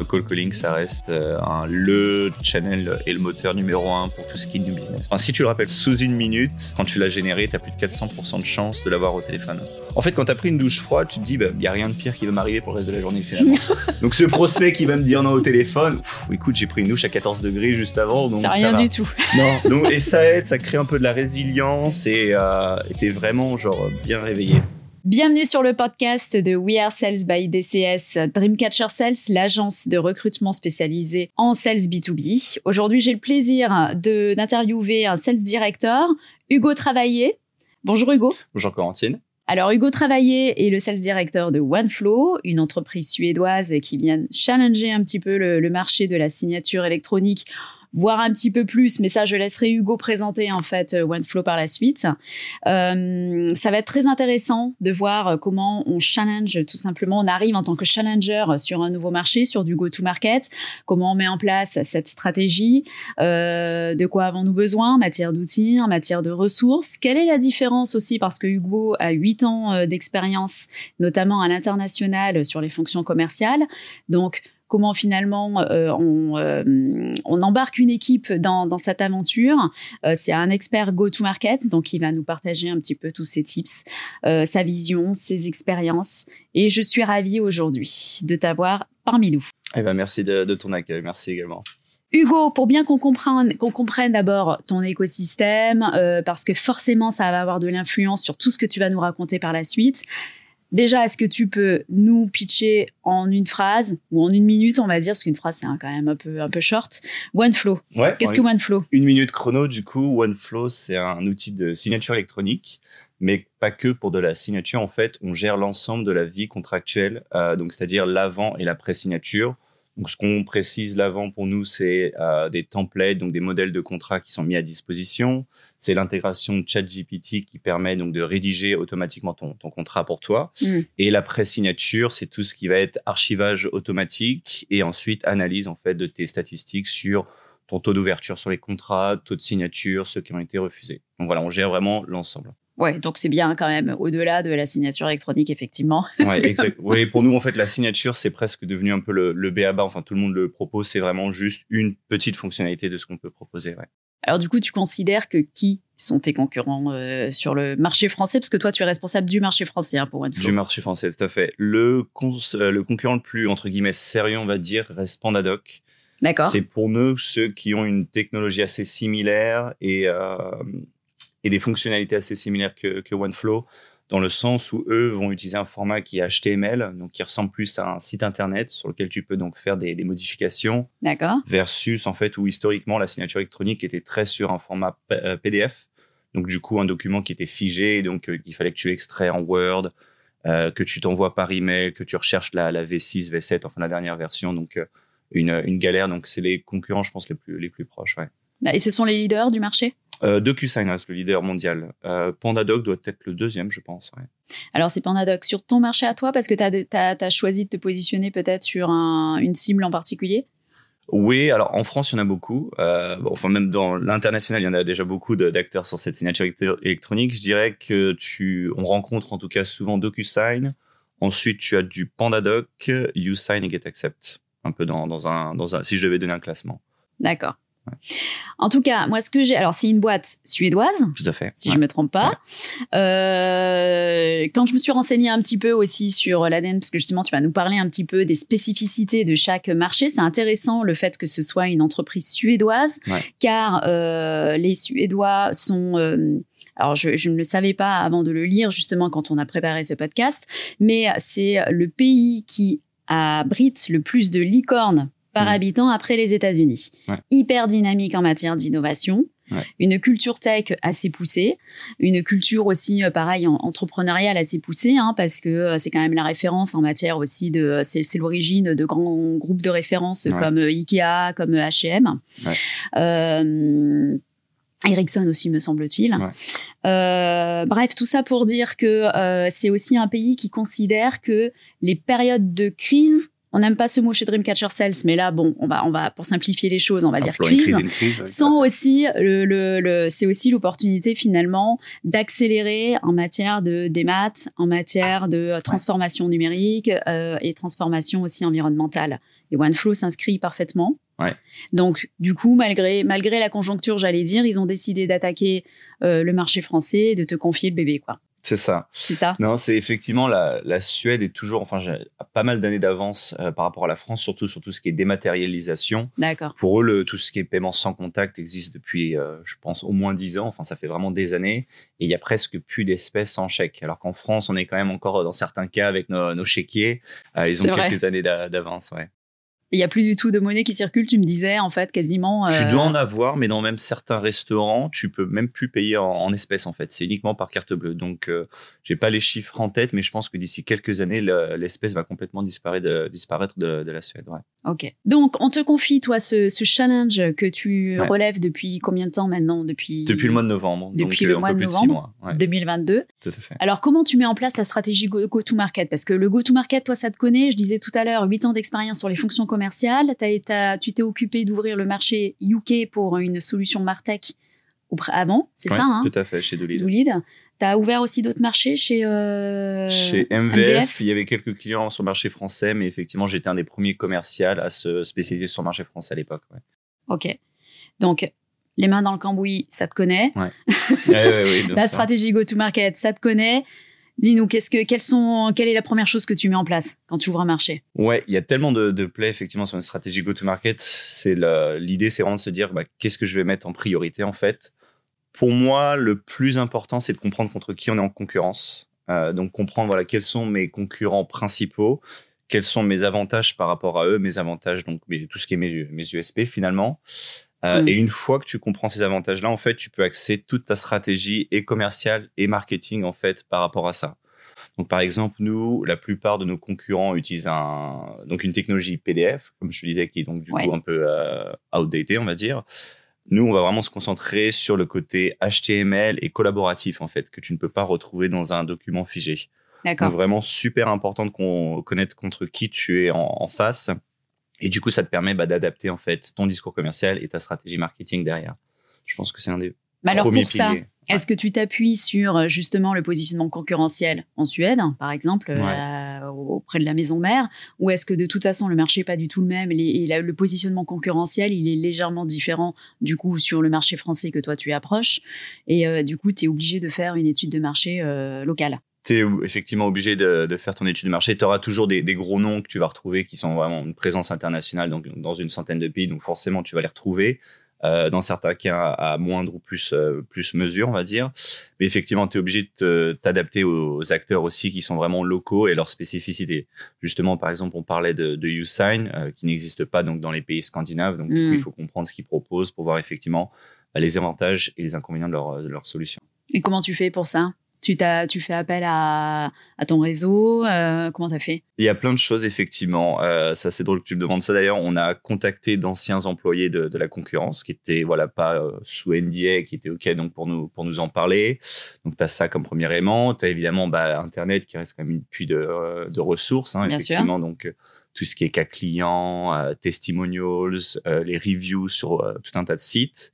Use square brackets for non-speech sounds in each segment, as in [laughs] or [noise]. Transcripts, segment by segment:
Le call calling, ça reste euh, un, le channel et le moteur numéro un pour tout ce qui est new business. Enfin, si tu le rappelles sous une minute, quand tu l'as généré, tu as plus de 400% de chance de l'avoir au téléphone. En fait, quand tu as pris une douche froide, tu te dis, il bah, n'y a rien de pire qui va m'arriver pour le reste de la journée finalement. [laughs] donc ce prospect qui va me dire non au téléphone, écoute, j'ai pris une douche à 14 degrés juste avant. C'est rien du tout. [laughs] Non. Donc, et ça aide, ça crée un peu de la résilience et euh, t'es vraiment genre bien réveillé. Bienvenue sur le podcast de We Are Sales by DCS Dreamcatcher Sales, l'agence de recrutement spécialisée en sales B2B. Aujourd'hui, j'ai le plaisir de d'interviewer un sales director, Hugo Travaillé. Bonjour Hugo. Bonjour Corentine. Alors Hugo Travaillé est le sales director de OneFlow, une entreprise suédoise qui vient challenger un petit peu le marché de la signature électronique voir un petit peu plus, mais ça, je laisserai Hugo présenter en fait euh, OneFlow par la suite. Euh, ça va être très intéressant de voir euh, comment on challenge tout simplement, on arrive en tant que challenger sur un nouveau marché, sur du go-to-market, comment on met en place cette stratégie, euh, de quoi avons-nous besoin en matière d'outils, en matière de ressources, quelle est la différence aussi? Parce que Hugo a huit ans d'expérience, notamment à l'international sur les fonctions commerciales, donc comment finalement euh, euh, on, embarque une équipe dans, cette aventure. Euh, c'est un expert go-to-market, donc il va nous partager un petit peu tous ses tips, sa vision, ses expériences. Et je suis ravie aujourd'hui de t'avoir parmi nous. Eh ben, merci de, ton accueil, merci également. Hugo, pour bien qu'on comprenne, qu'on comprenne d'abord ton écosystème, parce que forcément ça va avoir de l'influence sur tout ce que tu vas nous raconter par la suite. Déjà, est-ce que tu peux nous pitcher en une phrase ou en une minute, on va dire, parce qu'une phrase c'est quand même un peu un peu short. OneFlow. Ouais, Qu'est-ce que OneFlow? Une minute chrono, du coup, OneFlow c'est un outil de signature électronique, mais pas que pour de la signature. En fait, on gère l'ensemble de la vie contractuelle, euh, donc c'est-à-dire l'avant et la pré-signature. Donc, ce qu'on précise l'avant pour nous, c'est euh, des templates, donc des modèles de contrats qui sont mis à disposition. C'est l'intégration de ChatGPT qui permet donc de rédiger automatiquement ton, ton contrat pour toi. Mm. Et la pré-signature, c'est tout ce qui va être archivage automatique et ensuite analyse en fait de tes statistiques sur ton taux d'ouverture sur les contrats, taux de signature, ceux qui ont été refusés. Donc voilà, on gère vraiment l'ensemble. Ouais, donc c'est bien quand même au-delà de la signature électronique, effectivement. Ouais, [laughs] exact. oui, pour nous, en fait, la signature, c'est presque devenu un peu le, le BABA. Enfin, tout le monde le propose. C'est vraiment juste une petite fonctionnalité de ce qu'on peut proposer. Ouais. Alors, du coup, tu considères que qui sont tes concurrents euh, sur le marché français? Parce que toi, tu es responsable du marché français hein, pour OneFlow. Du marché français, tout à fait. Le, euh, le concurrent le plus, entre guillemets, sérieux, on va dire, reste Pandadoc. D'accord. C'est pour nous ceux qui ont une technologie assez similaire et. Euh, et des fonctionnalités assez similaires que, que OneFlow, dans le sens où eux vont utiliser un format qui est HTML, donc qui ressemble plus à un site internet sur lequel tu peux donc faire des, des modifications. D'accord. Versus en fait où historiquement la signature électronique était très sur un format PDF, euh, donc du coup un document qui était figé, donc euh, il fallait que tu extrais en Word, euh, que tu t'envoies par email, que tu recherches la, la, V6, V7, enfin la dernière version, donc euh, une, une galère. Donc c'est les concurrents, je pense les plus les plus proches. Ouais. Et ce sont les leaders du marché? Euh, DocuSign reste le leader mondial. Euh, PandaDoc doit être le deuxième, je pense. Alors, c'est PandaDoc sur ton marché à toi, parce que tu as, choisi de te positionner peut-être sur une cible en particulier? Oui, alors en France, il y en a beaucoup. Euh, enfin, même dans l'international, il y en a déjà beaucoup d'acteurs sur cette signature électronique. Je dirais que tu, on rencontre en tout cas souvent DocuSign. Ensuite, tu as du PandaDoc, YouSign et GetAccept. Un peu dans, dans, un, dans un, si je devais donner un classement. D'accord. En tout cas, moi, ce que j'ai, alors c'est une boîte suédoise, tout à fait, si je me trompe pas. Euh, quand je me suis renseignée un petit peu aussi sur l'ADN, parce que justement, tu vas nous parler un petit peu des spécificités de chaque marché, c'est intéressant le fait que ce soit une entreprise suédoise, car euh, les Suédois sont euh, alors, je, je, ne le savais pas avant de le lire, justement, quand on a préparé ce podcast, mais c'est le pays qui abrite le plus de licornes par mm. habitant après les États-Unis. Hyper dynamique en matière d'innovation. Une culture tech assez poussée, une culture aussi, euh, pareil, entrepreneuriale assez poussée, hein, parce que euh, c'est quand même la référence en matière aussi de, euh, c'est l'origine de grands groupes de référence comme Ikea, comme H&M. Ericsson aussi, me semble-t-il. bref, tout ça pour dire que c'est aussi un pays qui considère que les périodes de crise on n'aime pas ce mot chez Dreamcatcher Sales, mais là, bon, on va, on va pour simplifier les choses, on va dire crise, sans aussi le, le, c'est aussi l'opportunité finalement d'accélérer en matière de des maths, en matière de transformation numérique euh, et transformation aussi environnementale Et OneFlow s'inscrit parfaitement. Ouais. Donc, du coup, malgré, malgré la conjoncture, j'allais dire, ils ont décidé d'attaquer euh, le marché français et de te confier le bébé, quoi. C'est ça. C'est ça. Non, c'est effectivement la, la, Suède est toujours, enfin, j'ai pas mal d'années d'avance euh, par rapport à la France, surtout sur tout ce qui est dématérialisation. D'accord. Pour eux, le, tout ce qui est paiement sans contact existe depuis, euh, je pense, au moins dix ans. Enfin, ça fait vraiment des années. Et il y a presque plus d'espèces en chèque. Alors qu'en France, on est quand même encore dans certains cas avec nos, nos chéquiers. Euh, ils ont quelques années d'avance, ouais. Il n'y a plus du tout de monnaie qui circule, tu me disais, en fait, quasiment. Tu dois en avoir, mais dans même certains restaurants, tu peux même plus payer en, espèces, en fait. C'est uniquement par carte bleue. Donc, euh, j'ai pas les chiffres en tête, mais je pense que d'ici quelques années, l'espèce va complètement disparaître de, disparaître de, la Suède. Ouais. Ok. Donc, on te confie, toi, ce, challenge que tu relèves depuis combien de temps maintenant? Depuis... depuis le mois de novembre. Depuis le mois de novembre 2022. Tout à fait. Alors, comment tu mets en place la stratégie go-to-market? Parce que le go-to-market, toi, ça te connaît. Je disais tout à l'heure, 8 ans d'expérience sur les fonctions commerciales commercial. tu t'es occupé d'ouvrir le marché UK pour une solution Martech avant, c'est ça hein Tout à fait, chez Doolid. Tu as ouvert aussi d'autres marchés chez, euh, chez MVF, Il y avait quelques clients sur le marché français, mais effectivement, j'étais un des premiers commerciaux à se spécialiser sur le marché français à l'époque. Ok. Donc, les mains dans le cambouis, ça te connaît. Ouais. [laughs] La stratégie go-to-market, ça te connaît. Dis-nous, qu'est-ce que, sont, quelle est la première chose que tu mets en place quand tu ouvres un marché? Ouais, il y a tellement de, de plays effectivement sur une stratégie go-to-market. C'est l'idée, c'est vraiment de se dire, bah, qu'est-ce que je vais mettre en priorité en fait? Pour moi, le plus important, c'est de comprendre contre qui on est en concurrence. Euh, donc comprendre voilà quels sont mes concurrents principaux, quels sont mes avantages par rapport à eux, mes avantages donc tout ce qui est mes USP finalement. Euh, mm. Et une fois que tu comprends ces avantages-là, en fait, tu peux axer toute ta stratégie et commerciale et marketing en fait par rapport à ça. Donc, par exemple, nous, la plupart de nos concurrents utilisent un, donc une technologie PDF, comme je te disais, qui est donc du coup un peu euh, outdated, on va dire. Nous, on va vraiment se concentrer sur le côté HTML et collaboratif, en fait, que tu ne peux pas retrouver dans un document figé. D'accord. Donc, vraiment super important de connaître contre qui tu es en face et du coup, ça te permet bah, d'adapter en fait ton discours commercial et ta stratégie marketing derrière. Je pense que c'est un des Mais alors pour ça, est-ce que tu t'appuies sur euh, justement le positionnement concurrentiel en Suède, par exemple, euh, auprès de la maison mère, ou est-ce que de toute façon le marché n'est pas du tout le même et le positionnement concurrentiel il est légèrement différent du coup sur le marché français que toi tu approches et euh, du coup tu es obligé de faire une étude de marché locale? Tu es effectivement obligé de, de, faire ton étude de marché. Tu auras toujours des, des, gros noms que tu vas retrouver qui sont vraiment une présence internationale donc dans une centaine de pays. Donc forcément, tu vas les retrouver. Euh, dans certains cas à moindre ou plus, euh, plus mesure, on va dire. Mais effectivement, tu es obligé de t'adapter aux, acteurs aussi qui sont vraiment locaux et leurs spécificités. Justement, par exemple, on parlait de, de Usign, euh, qui n'existe pas donc dans les pays scandinaves. Donc, du coup, il mm. faut comprendre ce qu'ils proposent pour voir effectivement bah, les avantages et les inconvénients de leur, de leur solution. Et comment tu fais pour ça? Tu, tu fais appel à, à ton réseau euh, Comment ça fait? Il y a plein de choses, effectivement. Euh, ça, c'est drôle que tu me demandes ça. D'ailleurs, on a contacté d'anciens employés de, de, la concurrence qui étaient voilà, pas euh, sous NDA, qui étaient OK donc, pour, nous, pour nous en parler. Donc, tu as ça comme premier aimant. Tu as évidemment bah, Internet qui reste quand même une puits de, de ressources. Hein, effectivement. Donc, tout ce qui est cas client, testimonials, les reviews sur tout un tas de sites.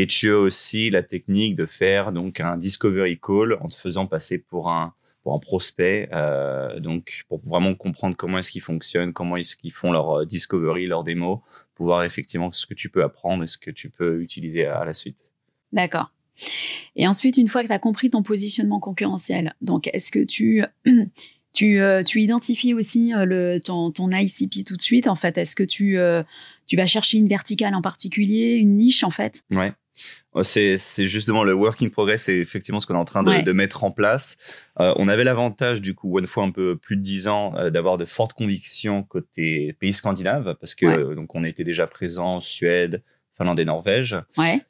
Et tu as aussi la technique de faire donc un discovery call en te faisant passer pour un pour un prospect, euh, donc pour vraiment comprendre comment est-ce qu'ils fonctionnent, comment est-ce qu'ils font leur euh, discovery, leur démo, pour voir effectivement ce que tu peux apprendre et ce que tu peux utiliser à la suite. D'accord. Et ensuite, une fois que tu as compris ton positionnement concurrentiel, donc est-ce que tu [clears throat] tu, euh, tu, identifies aussi le, ton, ton, ICP tout de suite. En fait, est-ce que tu, tu vas chercher une verticale en particulier, une niche en fait? Ouais. Oh, c'est justement le work in progress, c'est effectivement ce qu'on est en train de, mettre en place. Euh, on avait l'avantage, du coup, une fois un peu plus de 10 ans, euh, d'avoir de fortes convictions côté pays scandinaves, parce que donc on était déjà présent en Suède, Finlande et Norvège.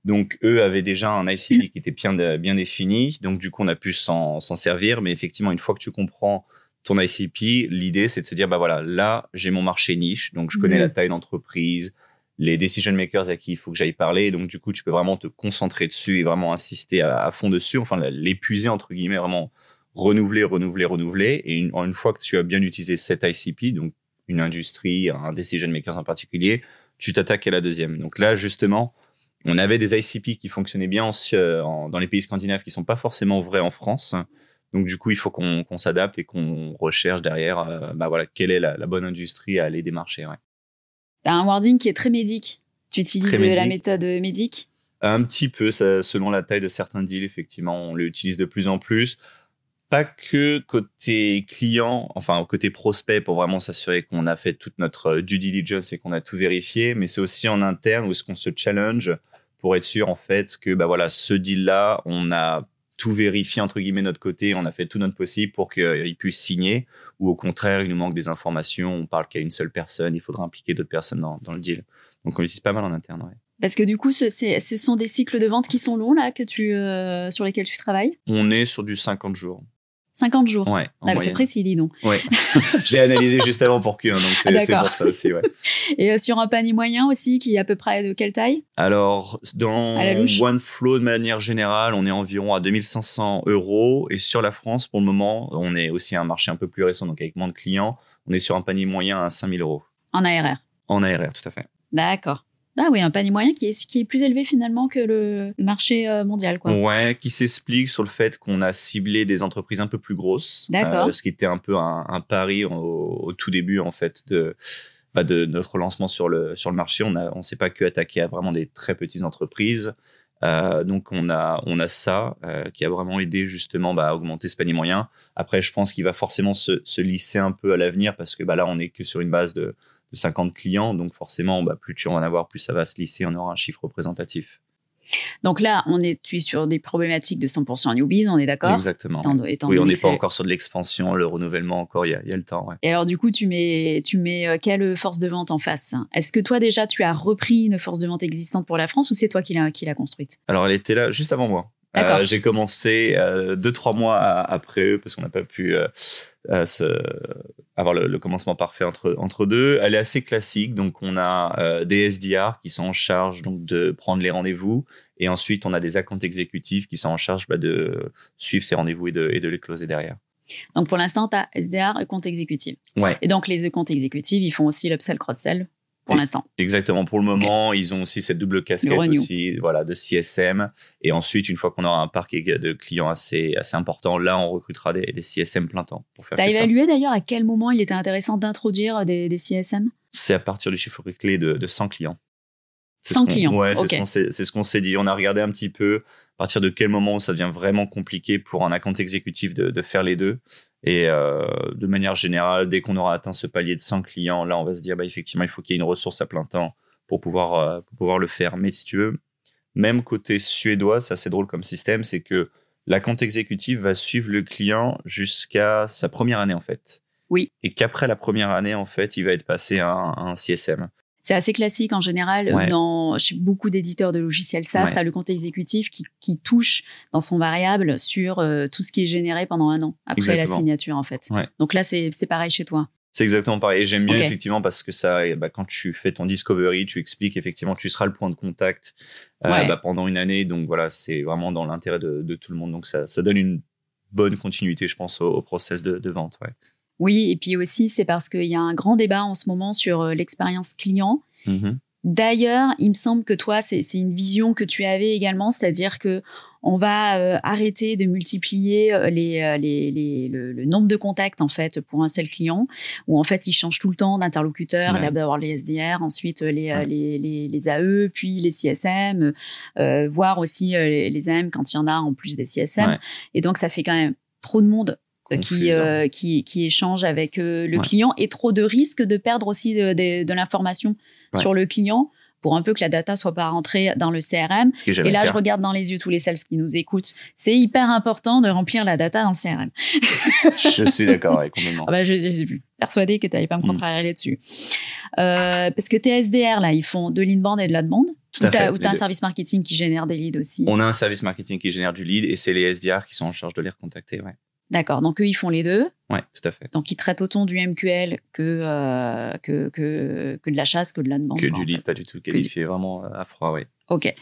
Donc eux avaient déjà un ICP qui était bien, bien défini, donc du coup on a pu s'en servir, mais effectivement, une fois que tu comprends ton ICP, l'idée c'est de se dire, bah voilà, là j'ai mon marché niche, donc je connais mhm. la taille d'entreprise, les decision makers à qui il faut que j'aille parler. Donc, du coup, tu peux vraiment te concentrer dessus et vraiment insister à, fond dessus, enfin, l'épuiser, entre guillemets, vraiment renouveler, renouveler, renouveler. Et une, fois que tu as bien utilisé cet ICP, donc une industrie, un decision makers en particulier, tu t'attaques à la deuxième. Donc là, justement, on avait des ICP qui fonctionnaient bien en, dans les pays scandinaves qui sont pas forcément vrais en France. Donc du coup, il faut qu'on s'adapte et qu'on recherche derrière, euh, bah voilà, quelle est la, bonne industrie à aller démarcher. Ouais. Tu as un wording qui est très médic. Tu utilises la méthode médic? Un petit peu, ça, selon la taille de certains deals, effectivement, on l'utilise de plus en plus. Pas que côté client, enfin côté prospect, pour vraiment s'assurer qu'on a fait toute notre euh, due diligence et qu'on a tout vérifié, mais c'est aussi en interne où est-ce qu'on se challenge pour être sûr en fait que bah voilà, ce deal-là, on a tout vérifié entre guillemets de notre côté, on a fait tout notre possible pour qu'il puisse signer, ou au contraire, il nous manque des informations, on parle a une seule personne, il faudra impliquer d'autres personnes dans, dans le deal. Donc on utilise pas mal en interne. Ouais. Parce que du coup, ce, ce sont des cycles de vente qui sont longs, là, que tu, euh, sur lesquels tu travailles? On est sur du 50 jours. 50 jours. Ouais, D'accord, c'est précis, dis donc. Ouais, [laughs] je l'ai analysé juste avant pour que, hein, donc c'est Ah, pour ça aussi, ouais. [laughs] Et euh, sur un panier moyen aussi, qui est à peu près de quelle taille? Alors, dans. OneFlow, de manière générale, on est environ à 2500 euros. Et sur la France, pour le moment, on est aussi un marché un peu plus récent, donc avec moins de clients, on est sur un panier moyen à 5000 euros. En ARR. En ARR, tout à fait. D'accord. Ah oui, un panier moyen qui est, qui est plus élevé finalement que le, marché euh, mondial, quoi. Ouais, qui s'explique sur le fait qu'on a ciblé des entreprises un peu plus grosses. D'accord. Euh, ce qui était un peu un, un pari au, au tout début, en fait, de, bah, de notre lancement sur le, sur le marché. On ne on s'est pas que attaqué à vraiment des très petites entreprises. Euh, donc, on a, on a ça euh, qui a vraiment aidé justement bah, à augmenter ce panier moyen. Après, je pense qu'il va forcément se, se lisser un peu à l'avenir parce que bah, là, on n'est que sur une base de, de 50 clients. Donc, forcément, bah, plus tu en vas en avoir, plus ça va se lisser. On aura un chiffre représentatif. Donc là, on est, tu es sur des problématiques de 100% newbies, on est d'accord? Exactement. Étant- étant Oui, on n'est pas encore sur de l'expansion, le renouvellement encore, il y a, y a le temps. Ouais. Et alors, du coup, tu mets, tu mets euh, quelle force de vente en face? Est-ce que toi, déjà, tu as repris une force de vente existante pour la France ou c'est toi qui l'as construite? Alors, elle était là juste avant moi. Euh, j'ai commencé euh, deux, trois mois à- après eux parce qu'on n'a pas pu euh, se- avoir le, le commencement parfait entre, entre deux. Elle est assez classique. Donc, on a des SDR qui sont en charge donc, de prendre les rendez-vous. Et ensuite, on a des accounts exécutifs qui sont en charge bah, de suivre ces rendez-vous et de, et de les closer derrière. Donc, pour l'instant, tu as SDR compte exécutif. Ouais. Et donc, les comptes exécutifs, ils font aussi l'upsell cross-sell pour l'instant. Exactement. Pour le moment, ils ont aussi cette double casquette aussi, voilà, de CSM. Et ensuite, une fois qu'on aura un parc de clients assez, assez important, là, on recrutera des, des CSM plein temps Tu as évalué d'ailleurs à quel moment il était intéressant d'introduire des, des CSM C'est à partir du chiffre clé de, de 100 clients. C'est 100 ce qu'on- clients, Ouais, c'est ce qu'on s'est- dit. On a regardé un petit peu à partir de quel moment ça devient vraiment compliqué pour un account exécutif de, de faire les deux. Et euh, de manière générale, dès qu'on aura atteint ce palier de 100 clients, là, on va se dire, bah, effectivement, il faut qu'il y ait une ressource à plein temps pour pouvoir, euh, pour pouvoir le faire. Mais si tu veux, même côté suédois, c'est assez drôle comme système, c'est que l'account exécutif va suivre le client jusqu'à sa première année, en fait. Oui. Et qu'après la première année, en fait, il va être passé à un, à un CSM. C'est assez classique en général Ouais. dans chez beaucoup d'éditeurs de logiciels SaaS. Ouais. Tu as le compte exécutif qui, qui touche dans son variable sur euh, tout ce qui est généré pendant un an après la signature en fait. Ouais. Donc là, c'est pareil chez toi. C'est exactement pareil. J'aime bien effectivement parce que ça, eh bah, quand tu fais ton discovery, tu expliques effectivement, tu seras le point de contact euh, bah, pendant une année. Donc voilà, c'est vraiment dans l'intérêt de, de tout le monde. Donc ça, ça donne une bonne continuité, je pense, au, au process de, de vente. Ouais. Oui, et puis aussi, c'est parce qu'il y a un grand débat en ce moment sur euh, l'expérience client. Mhm. D'ailleurs, il me semble que toi, c'est une vision que tu avais également, c'est-à-dire que on va euh, arrêter de multiplier euh, les, les, les- le, le nombre de contacts en fait pour un seul client, où en fait il change tout le temps d'interlocuteur, Ouais. d'abord les SDR, ensuite les, Ouais. les, les, les AE, puis les CSM, euh, voire aussi les, AM quand il y en a en plus des CSM. Ouais. Et donc ça fait quand même trop de monde qui, Confus, euh, qui, qui échange avec euh, le Ouais. client et trop de risques de perdre aussi de, de, de l'information Ouais. sur le client pour un peu que la data soit pas rentrée dans le CRM. Qui Et là, je regarde dans les yeux tous les sales qui nous écoutent. C'est hyper important de remplir la data dans le CRM. Je suis d'accord, ouais, complètement. [laughs] Ah bah, je, je suis persuadée que tu n'allais pas me Mm. contrarier là-dessus. Euh, parce que tes SDR, là, ils font de l'inbound et de. Tout à Ou les t'as un service marketing qui génère des leads aussi. On a un service marketing qui génère du lead et c'est les SDR qui sont en charge de les recontacter. Ouais, D'accord. Donc, eux, ils font les deux. ouais tout à fait. Donc, ils traitent autant du MQL que, euh, que, que, que de la chasse, que de l'outbound. Que quoi, du lead, pas du tout du- qualifié, vraiment euh, à froid, ouais. OK.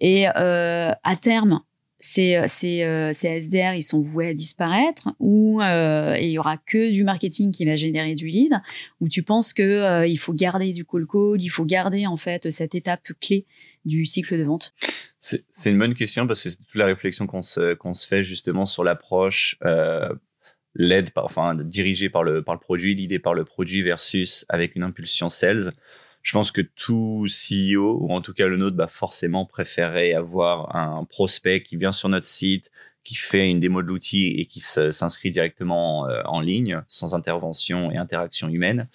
Et euh, à terme, ces, ces, ces SDR, ils sont voués à disparaître ou euh, et il y aura que du marketing qui va générer du lead ou tu penses que il faut garder du call call, il faut garder en fait cette étape clé du cycle de vente? C'est une bonne question parce que c'est toute la réflexion qu'on se, fait justement sur l'approche euh, par, enfin dirigée par le, par le produit, l'idée par le produit versus avec une impulsion sales. je pense que tout CEO, ou en tout cas le nôtre, bah forcément préférerait avoir un prospect qui vient sur notre site, qui fait une démo de l'outil et qui s'inscrit directement euh, en ligne, sans intervention et interaction humaine.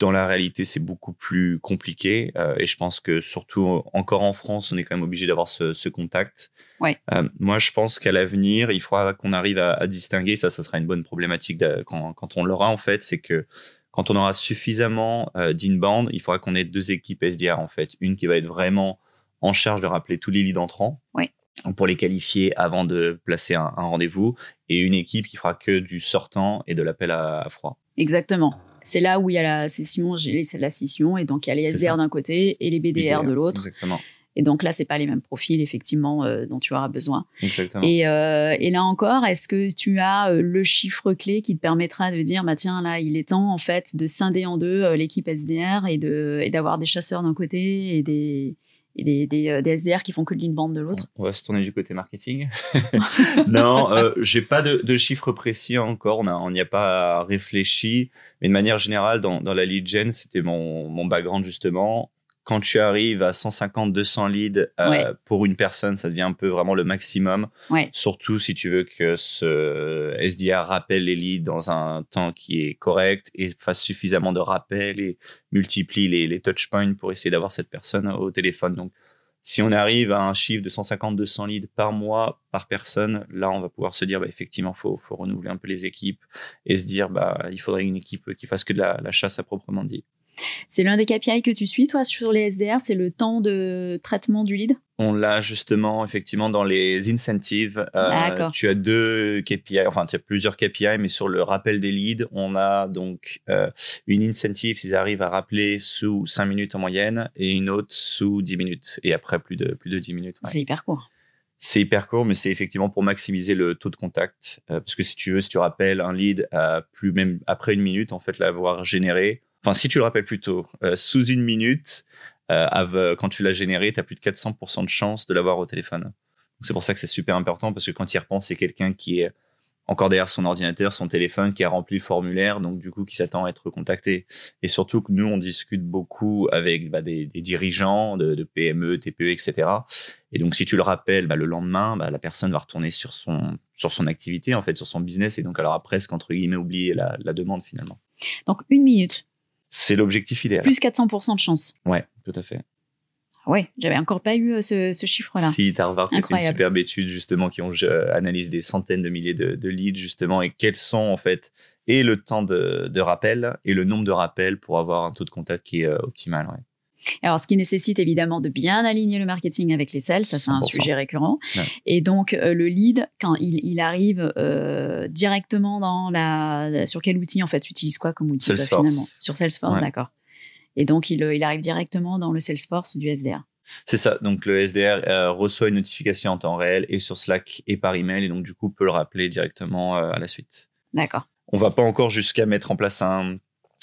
Dans la réalité, c'est beaucoup plus compliqué euh, et je pense que surtout encore en France, on est quand même obligé d'avoir ce, ce, contact. Ouais. Euh, moi, je pense qu'à l'avenir, il faudra qu'on arrive à, à, distinguer. Ça, ça sera une bonne problématique quand, quand, on l'aura en fait. C'est que quand on aura suffisamment euh, d'inbound, il faudra qu'on ait deux équipes SDR en fait. Une qui va être vraiment en charge de rappeler tous les leads entrants. Ouais pour les qualifier avant de placer un, un rendez-vous, et une équipe qui fera que du sortant et de l'appel à, à, froid. Exactement. C'est là où il y a la session, j'ai la session, et donc il y a les SDR d'un côté et les BDR, BDR de l'autre. Exactement. Et donc là, c'est pas les mêmes profils effectivement euh, dont tu auras besoin. Exactement. Et, euh, et là encore, est-ce que tu as euh, le chiffre clé qui te permettra de dire, bah tiens, là, il est temps en fait de scinder en deux l'équipe SDR et de et d'avoir des chasseurs d'un côté et des et des, des, des, SDR qui font que de l'inbound de l'autre. On va se tourner du côté marketing. [laughs] non, euh, j'ai pas de, de chiffres précis encore. On n'y a, a, pas réfléchi. Mais de manière générale, dans, dans la lead gen, c'était mon, mon background justement quand tu arrives à 150, 200 leads euh, ouais. pour une personne, ça devient un peu vraiment le maximum. Ouais. Surtout si tu veux que ce SDR rappelle les leads dans un temps qui est correct et fasse suffisamment de rappels et multiplie les, les touch points pour essayer d'avoir cette personne au téléphone. Donc, si on arrive à un chiffre de 150, 200 leads par mois, par personne, là, on va pouvoir se dire, bah, effectivement, faut, faut renouveler un peu les équipes et se dire, bah, il faudrait une équipe qui fasse que de la, la chasse à proprement dit. C'est l'un des KPI que tu suis, toi, sur les SDR, c'est le temps de traitement du lead? On l'a justement, effectivement, dans les incentives. Euh, tu as deux KPI, enfin, tu as plusieurs KPI, mais sur le rappel des leads, on a donc euh, une incentive s'ils arrivent à rappeler sous 5 minutes en moyenne et une autre sous 10 minutes. Et après, plus de, plus de 10 minutes. Ouais. C'est hyper court. C'est hyper court, mais c'est effectivement pour maximiser le taux de contact. Euh, parce que si tu veux, si tu rappelles un lead à plus même après une minute, en fait, l'avoir généré, Enfin, si tu le rappelles plus tôt, euh, sous une minute, euh, quand tu l'as généré, tu as plus de 400% de chance de l'avoir au téléphone. C'est pour ça que c'est super important parce que quand il repense, c'est quelqu'un qui est encore derrière son ordinateur, son téléphone, qui a rempli le formulaire, donc du coup qui s'attend à être contacté. Et surtout que nous, on discute beaucoup avec bah, des, dirigeants de, de, PME, TPE, etc. Et donc si tu le rappelles, bah, le lendemain, bah, la personne va retourner sur son sur son activité, en fait, sur son business, et donc elle aura presque entre guillemets oublié la, la demande finalement. Donc une minute. C'est l'objectif idéal. Plus 400% de chance. Ouais, tout à fait. Ouais, j'avais encore pas eu ce, ce chiffre-là. Si, Harvard a fait une superbe étude justement qui ont euh, analysé des centaines de milliers de, de, leads justement et quels sont en fait et le temps de, de, rappel et le nombre de rappels pour avoir un taux de contact qui est euh, optimal. Ouais. Alors, ce qui nécessite évidemment de bien aligner le marketing avec les sales, ça c'est un sujet récurrent. Ouais. Et donc, euh, le lead, quand il, il arrive euh, directement dans la... Sur quel outil en fait Tu utilises quoi comme outil Salesforce. finalement? Sur Salesforce, ouais. d'accord. Et donc, il, il, arrive directement dans le Salesforce du SDR. C'est ça. Donc, le SDR euh, reçoit une notification en temps réel et sur Slack et par email. Et donc, du coup, peut le rappeler directement euh, à la suite. D'accord. On va pas encore jusqu'à mettre en place un,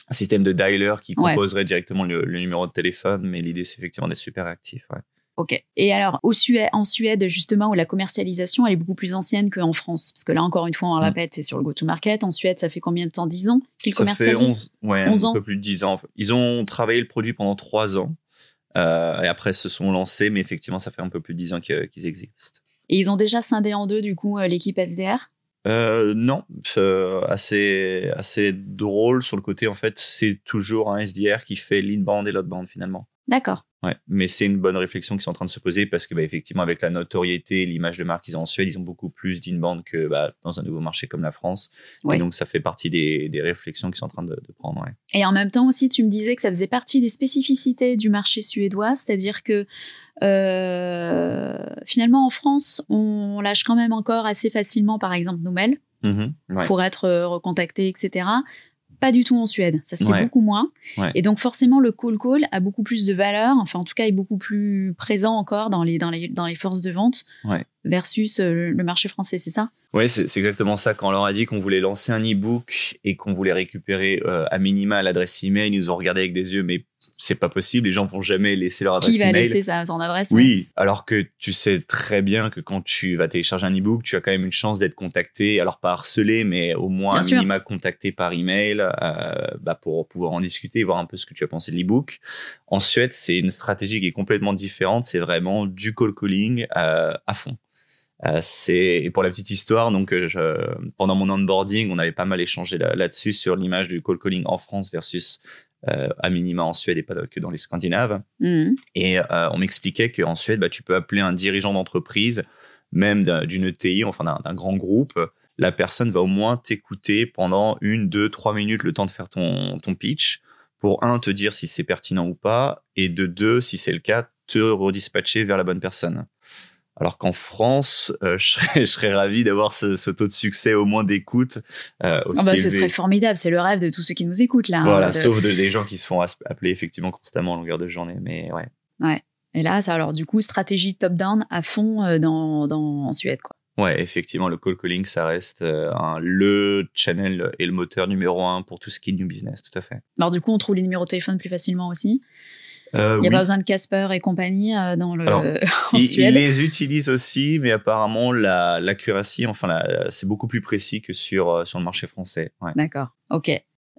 un système de dialer qui composerait ouais. directement le, le, numéro de téléphone, mais l'idée, c'est effectivement d'être super. Ouais. Ok. Et alors, au Suède, en Suède, justement, où la commercialisation, elle est beaucoup plus ancienne qu'en France? Parce que là, encore une fois, on Mm. répète, c'est sur le go-to-market. En Suède, ça fait combien de temps? 10 ans qu'ils fait commercialisent? 11, ouais, 11 un ans? peu plus de 10 ans. Ils ont travaillé le produit pendant 3 ans. Euh, et après, se sont lancés, mais effectivement, ça fait un peu plus de 10 ans qu'ils qu'ils existent. Et ils ont déjà scindé en deux, du coup, euh, l'équipe SDR Euh, non, euh, assez, assez drôle sur le côté. En fait, c'est toujours un SDR qui fait l'inbound et l'outbound finalement. D'accord. Ouais, mais c'est une bonne réflexion qui sont en train de se poser parce que, bah, effectivement, avec la notoriété, l'image de marque qu'ils ont en Suède, ils ont beaucoup plus d'inbound que bah, dans un nouveau marché comme la France. Ouais. Et donc, ça fait partie des, des réflexions qu'ils sont en train de, de prendre. Ouais. Et en même temps aussi, tu me disais que ça faisait partie des spécificités du marché suédois, c'est-à-dire que euh, finalement en France, on lâche quand même encore assez facilement, par exemple, nos mails mmh, ouais. pour être euh, recontacté, etc. Pas du tout en Suède, ça se fait Ouais. beaucoup moins. Ouais. Et donc forcément, le call call a beaucoup plus de valeur, enfin en tout cas est beaucoup plus présent encore dans les, dans les, dans les forces de vente Ouais. Versus euh, le marché français, c'est ça? Oui, c'est exactement ça. Quand on leur a dit qu'on voulait lancer un e-book et qu'on voulait récupérer euh, à minima l'adresse email, ils nous ont regardé avec des yeux, mais c'est pas possible. Les gens vont jamais laisser leur adresse Qui va email. laisser sa, son adresse Oui, alors que tu sais très bien que quand tu vas télécharger un e-book, tu as quand même une chance d'être contacté, alors pas harcelé, mais au moins Bien un minima contacté par email euh, bah, pour pouvoir en discuter et voir un peu ce que tu as pensé de l'e-book. En Suède, c'est une stratégie qui est complètement différente. C'est vraiment du call calling à fond. Euh, c'est pour la petite histoire. Donc, euh, je, pendant mon onboarding, on avait pas mal échangé là-dessus sur l'image du call calling en France versus euh, à minima en Suède et pas que dans les Scandinaves. Mmh. Et on m'expliquait qu'en Suède, bah, tu peux appeler un dirigeant d'entreprise, même d'une ETI, enfin d'un grand groupe. La personne va au moins t'écouter pendant une, deux, trois minutes le temps de faire ton, ton pitch pour un te dire si c'est pertinent ou pas et de deux si c'est le cas te redispatcher vers la bonne personne. Alors qu'en France, euh, [laughs] je, serais, ravi d'avoir ce, taux de succès au moins d'écoute. Euh, bah, ce serait formidable, c'est le rêve de tous ceux qui nous écoutent là. Hein, voilà, sauf des gens qui se font appeler effectivement constamment en longueur de journée, mais ouais. Ouais. Et là, ça, alors du coup, stratégie top-down à fond euh, dans, dans, en Suède, quoi. Ouais, effectivement, le call calling, ça reste un, le channel et le moteur numéro un pour tout ce qui est new business, tout à fait. Alors du coup, on trouve les numéros de téléphone plus facilement aussi. Euh, il n'y a pas besoin de Casper et compagnie euh, dans le, [laughs] en Suède. Ils les utilisent aussi, mais apparemment, l'accuracy, enfin, c'est beaucoup plus précis que sur, euh, sur le marché français. D'accord, ok.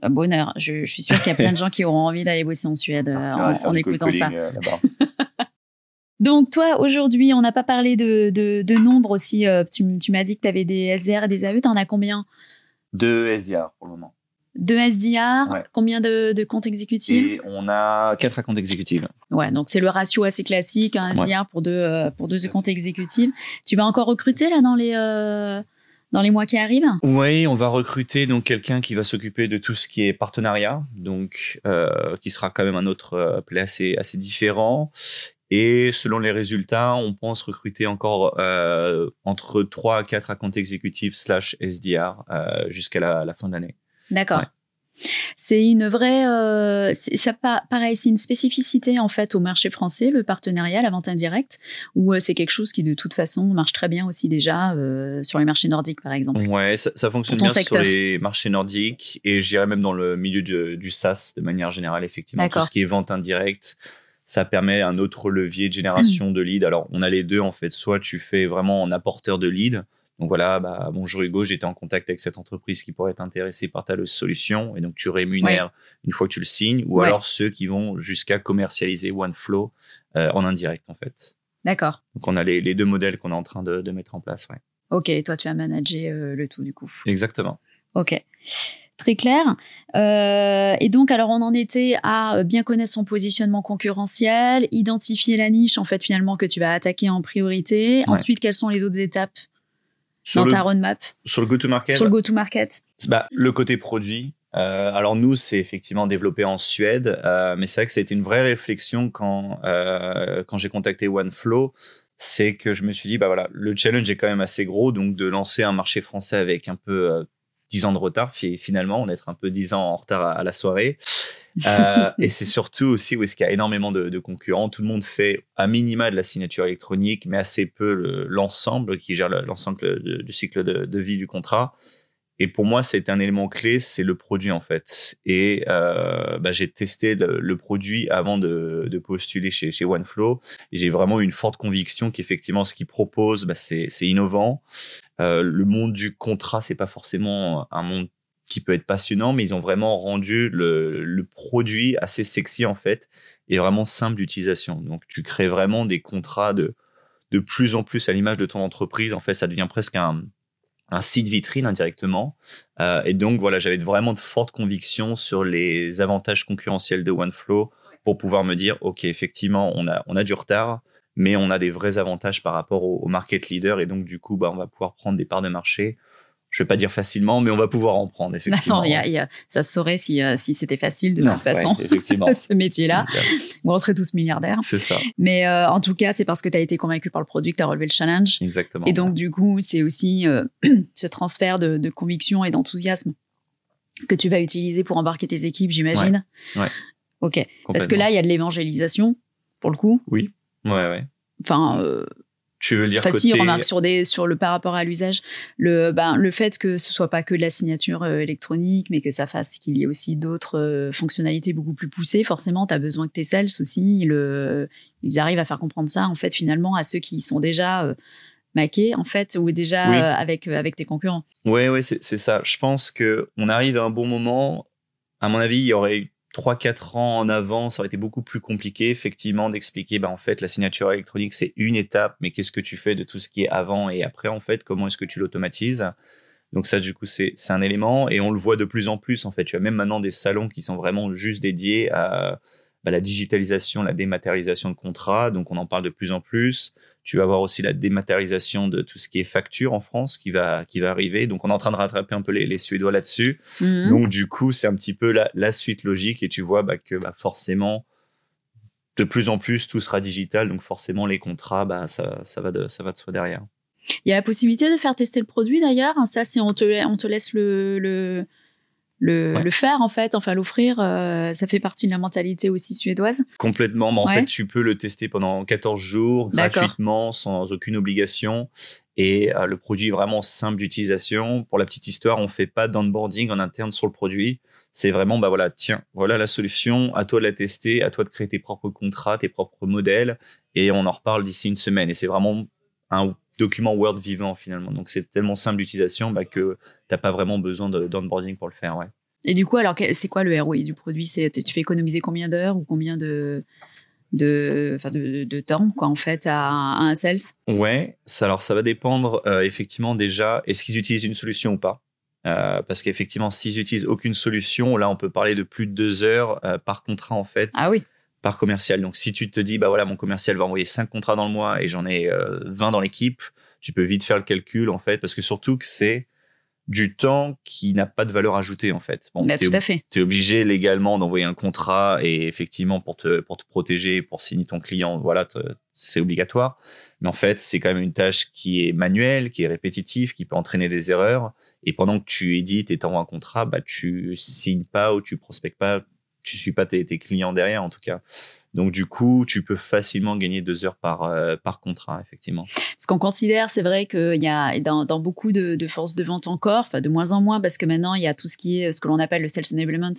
Bonheur. Je, suis sûr qu'il y a plein de gens qui auront envie d'aller bosser en Suède en, écoutant ça. [laughs] Donc toi, aujourd'hui, on n'a pas parlé de, de, nombre aussi. tu, tu m'as dit que tu avais des SDR et des AE. Tu en as combien? Deux SDR pour le moment. Deux SDR, combien de, comptes exécutifs On a quatre comptes exécutifs. Ouais, donc c'est le ratio assez classique, un SDR pour deux, euh, pour deux comptes exécutifs. Tu vas encore recruter là dans les, euh, dans les mois qui arrivent? Oui, on va recruter donc quelqu'un qui va s'occuper de tout ce qui est partenariat, donc euh, qui sera quand même un autre play assez, assez différent. Et selon les résultats, on pense recruter encore entre 3 à 4 comptes exécutifs slash SDR jusqu'à la, la fin de l'année. D'accord. C'est une vraie, euh, ça pareil, c'est une spécificité en fait au marché français, le partenariat, la vente indirecte, ou euh, c'est quelque chose qui de toute façon marche très bien aussi déjà euh, sur les marchés nordiques par exemple. Ouais, ça, fonctionne bien sur les marchés nordiques et je dirais même dans le milieu du SaaS de manière générale effectivement tout ce qui est vente indirecte. Ça permet un autre levier de génération de leads. Alors, on a les deux en fait. Soit tu fais vraiment en apporteur de leads, donc voilà, bah, bonjour Hugo, j'étais en contact avec cette entreprise qui pourrait être intéressée par ta solution. Et donc tu rémunères une fois que tu le signes, ou alors ceux qui vont jusqu'à commercialiser OneFlow euh, en indirect en fait. D'accord. Donc on a les, deux modèles qu'on est en train de, mettre en place. Ouais. Ok, toi tu as managé euh, le tout du coup. Exactement. Ok. Très clair. Euh, et donc, alors, on en était à bien connaître son positionnement concurrentiel, identifier la niche, en fait, finalement, que tu vas attaquer en priorité. Ensuite, quelles sont les autres étapes sur dans le, ta roadmap Sur le go-to-market? Sur le go-to-market. Bah, le côté produit. Euh, alors nous, c'est effectivement développé en Suède, euh, mais c'est vrai que ça a été une vraie réflexion quand, euh, quand j'ai contacté OneFlow. C'est que je me suis dit, bah voilà, le challenge est quand même assez gros, donc de lancer un marché français avec un peu 10 ans de retard, finalement, on est un peu 10 ans en retard à, la soirée. Euh, et c'est surtout aussi où est-ce qu'il y a énormément de, concurrents. Tout le monde fait à minima de la signature électronique, mais assez peu l'ensemble qui gère l'ensemble du cycle de, vie du contrat. Et pour moi, c'est un élément clé, c'est le produit en fait. Et euh, bah, j'ai testé le, produit avant de, postuler chez, chez OneFlow. J'ai vraiment eu une forte conviction qu'effectivement, ce qu'ils proposent, bah, c'est innovant. Euh, le monde du contrat, c'est pas forcément un monde qui peut être passionnant, mais ils ont vraiment rendu le, produit assez sexy en fait et vraiment simple d'utilisation. Donc tu crées vraiment des contrats de, de plus en plus à l'image de ton entreprise. En fait, ça devient presque un, un site vitrine indirectement. Euh, et donc voilà, j'avais vraiment de fortes convictions sur les avantages concurrentiels de OneFlow pour pouvoir me dire, ok, effectivement, on a, on a du retard, mais on a des vrais avantages par rapport au, market leader. Et donc du coup, bah, on va pouvoir prendre des parts de marché je vais pas dire facilement, mais on va pouvoir en prendre, [laughs] effectivement. Non, ça se saurait si, euh, si c'était facile, de toute façon, effectivement. [laughs] ce métier-là. on serait tous milliardaires. C'est ça. Mais euh, en tout cas, c'est parce que tu as été convaincu par le produit que tu as relevé le challenge. Exactement. Et donc, du coup, c'est aussi euh, [clears throat] ce transfert de, conviction et d'enthousiasme que tu vas utiliser pour embarquer tes équipes, j'imagine. Ouais. Ok. Parce que là, il y a de l'évangélisation, pour le coup. Oui. Ouais, ouais. Enfin, tu veux dire enfin, côté... si, remarque sur, des, sur le par rapport à l'usage, le, ben, le fait que ce soit pas que de la signature euh, électronique, mais que ça fasse qu'il y ait aussi d'autres euh, fonctionnalités beaucoup plus poussées, forcément, tu as besoin que tes sales aussi, le, ils arrivent à faire comprendre ça, en fait, finalement, à ceux qui sont déjà euh, maqués, en fait, ou déjà avec, avec tes concurrents. Oui, oui, c'est ça. Je pense qu'on arrive à un bon moment. À mon avis, il y aurait 3-4 ans en avant, ça aurait été beaucoup plus compliqué, effectivement, d'expliquer, bah, en fait, la signature électronique, c'est une étape, mais qu'est-ce que tu fais de tout ce qui est avant et après, en fait, comment est-ce que tu l'automatises? Donc ça, du coup, c'est un élément, et on le voit de plus en plus, en fait. Tu as même maintenant des salons qui sont vraiment juste dédiés à bah, la digitalisation, la dématérialisation de contrats, donc on en parle de plus en plus. Tu vas avoir aussi la dématérialisation de tout ce qui est facture en France qui va, qui va arriver. Donc, on est en train de rattraper un peu les, Suédois là-dessus. Mhm. Donc, du coup, c'est un petit peu la, suite logique. Et tu vois bah, que bah, forcément, de plus en plus, tout sera digital. Donc, forcément, les contrats, bah, ça, ça, va de, ça va de soi derrière. Il y a la possibilité de faire tester le produit d'ailleurs. Ça, c'est on te, on te laisse le le, faire en fait, enfin l'offrir, euh, ça fait partie de la mentalité aussi suédoise. Complètement, mais en fait tu peux le tester pendant 14 jours gratuitement, sans aucune obligation. Et euh, le produit est vraiment simple d'utilisation. Pour la petite histoire, on fait pas d'onboarding en interne sur le produit. C'est vraiment, bah voilà, tiens, voilà la solution, à toi de la tester, à toi de créer tes propres contrats, tes propres modèles, et on en reparle d'ici une semaine. Et c'est vraiment un document Word vivant finalement. Donc c'est tellement simple d'utilisation bah, que tu n'as pas vraiment besoin d'onboarding pour le faire. Ouais. Et du coup, alors c'est quoi le ROI du produit? C'est, Tu fais économiser combien d'heures ou combien de, de, de, de, temps quoi, en fait à, un sales? Ouais, ça, alors ça va dépendre euh, effectivement déjà, est-ce qu'ils utilisent une solution ou pas? Euh, parce qu'effectivement, s'ils utilisent aucune solution, là, on peut parler de plus de deux heures euh, par contrat en fait. Ah oui par commercial. Donc, si tu te dis, bah voilà, mon commercial va envoyer 5 contrats dans le mois et j'en ai 20 euh, dans l'équipe, tu peux vite faire le calcul, en fait, parce que surtout que c'est du temps qui n'a pas de valeur ajoutée, en fait. Bon, bah, tout à fait. Tu es obligé légalement d'envoyer un contrat et effectivement, pour te, pour te protéger, pour signer ton client, voilà, c'est obligatoire. Mais en fait, c'est quand même une tâche qui est manuelle, qui est répétitive, qui peut entraîner des erreurs. Et pendant que tu édites et t'envoies un contrat, bah, tu signes pas ou tu prospectes pas tu suis pas tes, clients derrière en tout cas. Donc du coup, tu peux facilement gagner deux heures par, euh, par contrat, effectivement. Ce qu'on considère, c'est vrai qu'il y a dans, dans beaucoup de, de, forces de vente encore, enfin de moins en moins, parce que maintenant il y a tout ce qui est ce que l'on appelle le sales enablement,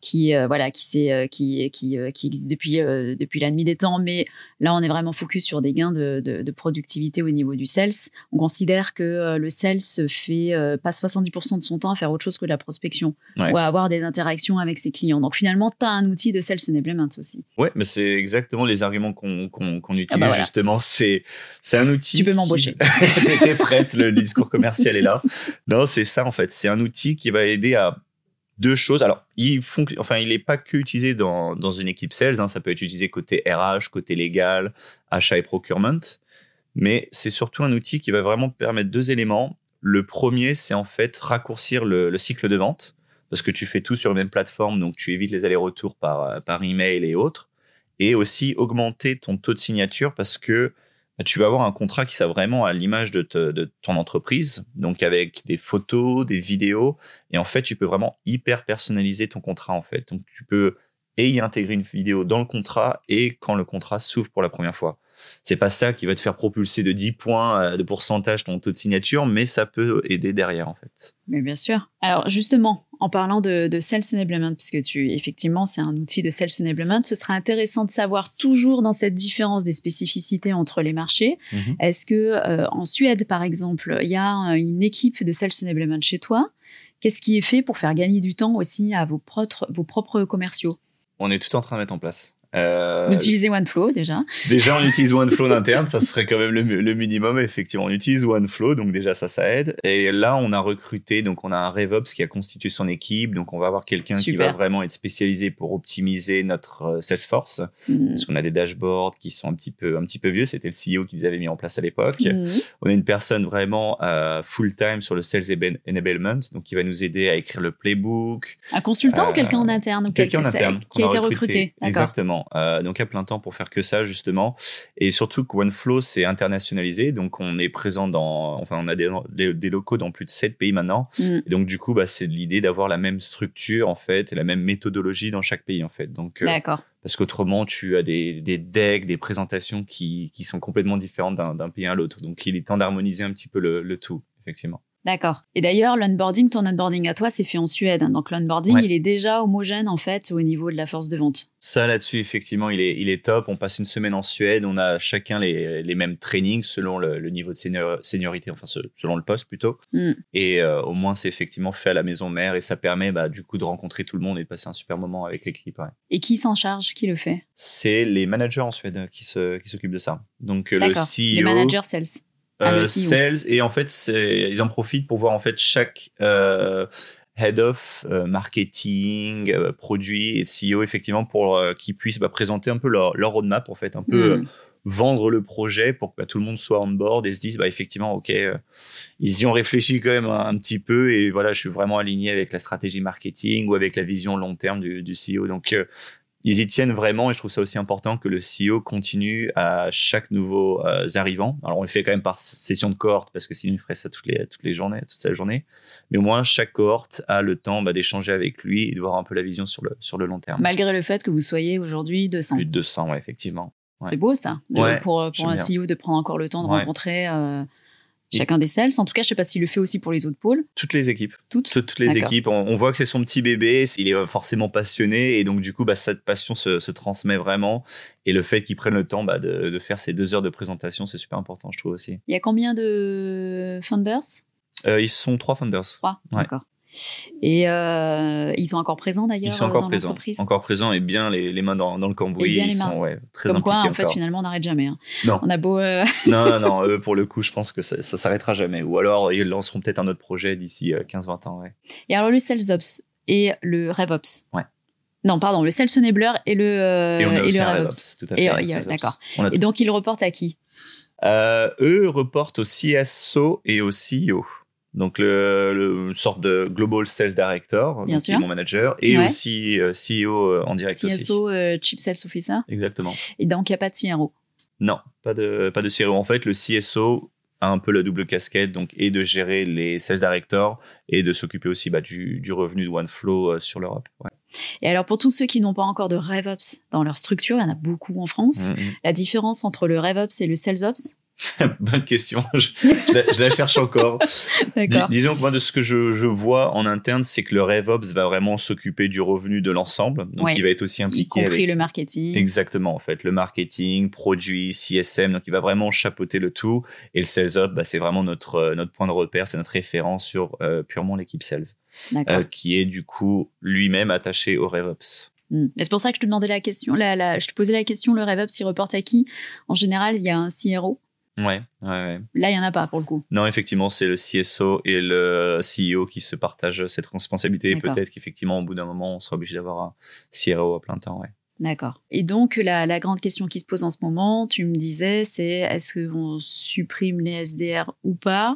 qui euh, voilà, qui, euh, qui, qui, qui existe depuis depuis la nuit des temps. Mais là, on est vraiment focus sur des gains de, de, productivité au niveau du sales. On considère que le sales fait passe 70% de son temps à faire autre chose que de la prospection ou à avoir des interactions avec ses clients. Donc finalement, tu as un outil de sales enablement aussi. Ouais, mais c'est exactement les arguments qu'on ah utilise bah justement. C'est un outil. Tu peux m'embaucher. [laughs] T'étais prête, le discours commercial est là. Non, c'est ça en fait. C'est un outil qui va aider à deux choses. Alors, il enfin, il n'est pas que utilisé dans, dans une équipe sales. Hein. Ça peut être utilisé côté RH, côté légal, achat et procurement. Mais c'est surtout un outil qui va vraiment permettre deux éléments. Le premier, c'est en fait raccourcir le, le, cycle de vente parce que tu fais tout sur la même plateforme, donc tu évites les allers-retours par, par email et autres et aussi augmenter ton taux de signature parce que bah, tu vas avoir un contrat qui sera vraiment à l'image de, ton entreprise, donc avec des photos, des vidéos, et en fait, tu peux vraiment hyper personnaliser ton contrat en fait. Donc, tu peux y intégrer une vidéo dans le contrat et quand le contrat s'ouvre pour la première fois. C'est pas ça qui va te faire propulser de 10 points euh, de pourcentage ton taux de signature, mais ça peut aider derrière en fait. Mais bien sûr. Alors justement, en parlant de, de Sales Enablement, puisque tu, effectivement, c'est un outil de Sales Enablement, ce serait intéressant de savoir toujours dans cette différence des spécificités entre les marchés. Mhm. Est-ce que euh, en Suède, par exemple, il y a une équipe de Sales Enablement chez toi? Qu'est-ce qui est fait pour faire gagner du temps aussi à vos propres, vos propres commerciaux? On est tout en train de mettre en place. Euh, Vous utilisez OneFlow déjà Déjà, on [laughs] utilise OneFlow d'interne, ça serait quand même le, minimum. Effectivement, on utilise OneFlow, donc déjà ça, ça aide. Et là, on a recruté, donc on a un RevOps qui a constitué son équipe, donc on va avoir quelqu'un qui va vraiment être spécialisé pour optimiser notre euh, Salesforce, mm. parce qu'on a des dashboards qui sont un petit peu, un petit peu vieux. C'était le CEO qui les avait mis en place à l'époque. Mm. On a une personne vraiment euh, full time sur le Sales Enablement, donc qui va nous aider à écrire le playbook. Un consultant ou quelqu'un en interne Quelqu'un en interne qui a, été recruté. Exactement. Euh, donc à plein temps pour faire que ça justement. Et surtout que OneFlow c'est internationalisé, donc on est présent dans, enfin on a des, des, locaux dans plus de 7 pays maintenant. Mm. Et donc du coup bah, c'est l'idée d'avoir la même structure en fait et la même méthodologie dans chaque pays en fait. Donc euh, D'accord. Parce qu'autrement, tu as des, des decks, des présentations qui, qui sont complètement différentes d'un pays à l'autre. Donc, il est temps d'harmoniser un petit peu le, le tout, effectivement. D'accord. Et d'ailleurs, l'onboarding, ton onboarding à toi, c'est fait en Suède. hein. Donc l'onboarding, Ouais. il est déjà homogène en fait au niveau de la force de vente. Ça là-dessus, effectivement, il est, il est top. On passe une semaine en Suède, on a chacun les, les mêmes trainings selon le, le niveau de senior- seniorité, enfin se- selon le poste plutôt. Mm. Et euh, au moins, c'est effectivement fait à la maison mère et ça permet bah, du coup de rencontrer tout le monde et de passer un super moment avec l'équipe. ouais. Et qui s'en charge Qui le fait? C'est les managers en Suède qui se- qui s'occupent de ça. Donc euh, le. CEO, Les managers sales. Ah, euh, sales et en fait c'est- ils en profitent pour voir en fait chaque euh, head of euh, marketing euh, produit et CEO effectivement pour euh, qu'ils puissent bah, présenter un peu leur, leur roadmap en fait un peu Hmm. vendre le projet pour que bah, tout le monde soit on board et se dise bah effectivement ok ils y ont réfléchi quand même un, un petit peu et voilà je suis vraiment aligné avec la stratégie marketing ou avec la vision long terme du, du CEO donc ils y tiennent vraiment et je trouve ça aussi important que le CEO continue à chaque nouveau euh, arrivant. Alors on le fait quand même par session de cohorte parce que sinon il ferait ça toutes les toutes les journées, toute sa journée. Mais au moins chaque cohorte a le temps bah, d'échanger avec lui et de voir un peu la vision sur le sur le long terme. Malgré le fait que vous soyez aujourd'hui 200. Plus de 200, ouais, effectivement. ouais. C'est beau ça, Ouais, pour, pour j'aime un bien. CEO de prendre encore le temps de rencontrer euh, chacun des sales. En tout cas, je sais pas s'il le fait aussi pour les autres pôles. Toutes les équipes. Toutes. Toutes, toutes les équipes, on, on voit que c'est son petit bébé, il est euh, forcément passionné et donc du coup, bah, cette passion se, se transmet vraiment. Et le fait qu'il prenne le temps bah, de, de faire ces deux heures de présentation, c'est super important, je trouve aussi. Il y a combien de founders? Euh, ils sont trois founders. Trois. Ouais. D'accord. Et euh, ils sont encore présents d'ailleurs Ils sont euh, encore dans présents, encore présents et bien les, les mains dans, dans le cambouis. Et bien ils les mains. sont ouais, très Comme quoi, en fait, finalement, on n'arrête jamais. hein. Non. On a beau. euh, [laughs] non, non, non, [laughs] eux, pour le coup, je pense que ça, ça s'arrêtera jamais. Ou alors, ils lanceront peut-être un autre projet d'ici euh, 15-20 ans. Ouais. Et alors, le Sales Ops et le RevOps. Ouais. Non, pardon, le Sales Enabler et le, euh, et on a et aussi le RevOps. Tout à Et, fait. euh, SalesOps. d'accord. Et donc, ils reportent à qui? Euh, eux reportent au CSO et au CEO. Donc, le, le- une sorte de Global Sales Director, Bien donc, qui est sûr. mon manager, et Ouais. aussi euh, CEO euh, en direct aussi. CSO, euh, Chief Sales Officer. Exactement. Et donc, il n'y a pas de CRO. Non, pas de, pas de CRO. En fait, le CSO a un peu la double casquette, donc, et de gérer les sales directors et de s'occuper aussi bah, du, du revenu de OneFlow euh, sur l'Europe. Ouais. Et alors, pour tous ceux qui n'ont pas encore de RevOps dans leur structure, il y en a beaucoup en France. Mhm. La différence entre le RevOps et le SalesOps [laughs] Bonne question. [laughs] Je, je la, je la cherche encore. Dis- disons que moi, de ce que je, je vois en interne, c'est que le RevOps va vraiment s'occuper du revenu de l'ensemble. Donc, Ouais. il va être aussi Y impliqué compris avec... le marketing. Exactement, en fait, le marketing, produit, CSM, donc il va vraiment chapeauter le tout. Et le sales up, bah, c'est vraiment notre euh, notre point de repère, c'est notre référence sur euh, purement l'équipe sales, euh, qui est du coup lui-même attaché au RevOps. Mm. Et C'est pour ça que je te demandais la question. La, la- je te posais la question le RevOps, il reporte à qui? En général, il y a un CRO. Ouais, ouais, ouais. Là, il n'y en a pas pour le coup. Non, effectivement, c'est le CSO et le CEO qui se partagent cette responsabilité. Et. Peut-être qu'effectivement, au bout d'un moment, on sera obligé d'avoir un CRO à plein temps. Ouais. D'accord. Et donc, la, la grande question qui se pose en ce moment, tu me disais, c'est est-ce qu'on supprime les SDR ou pas?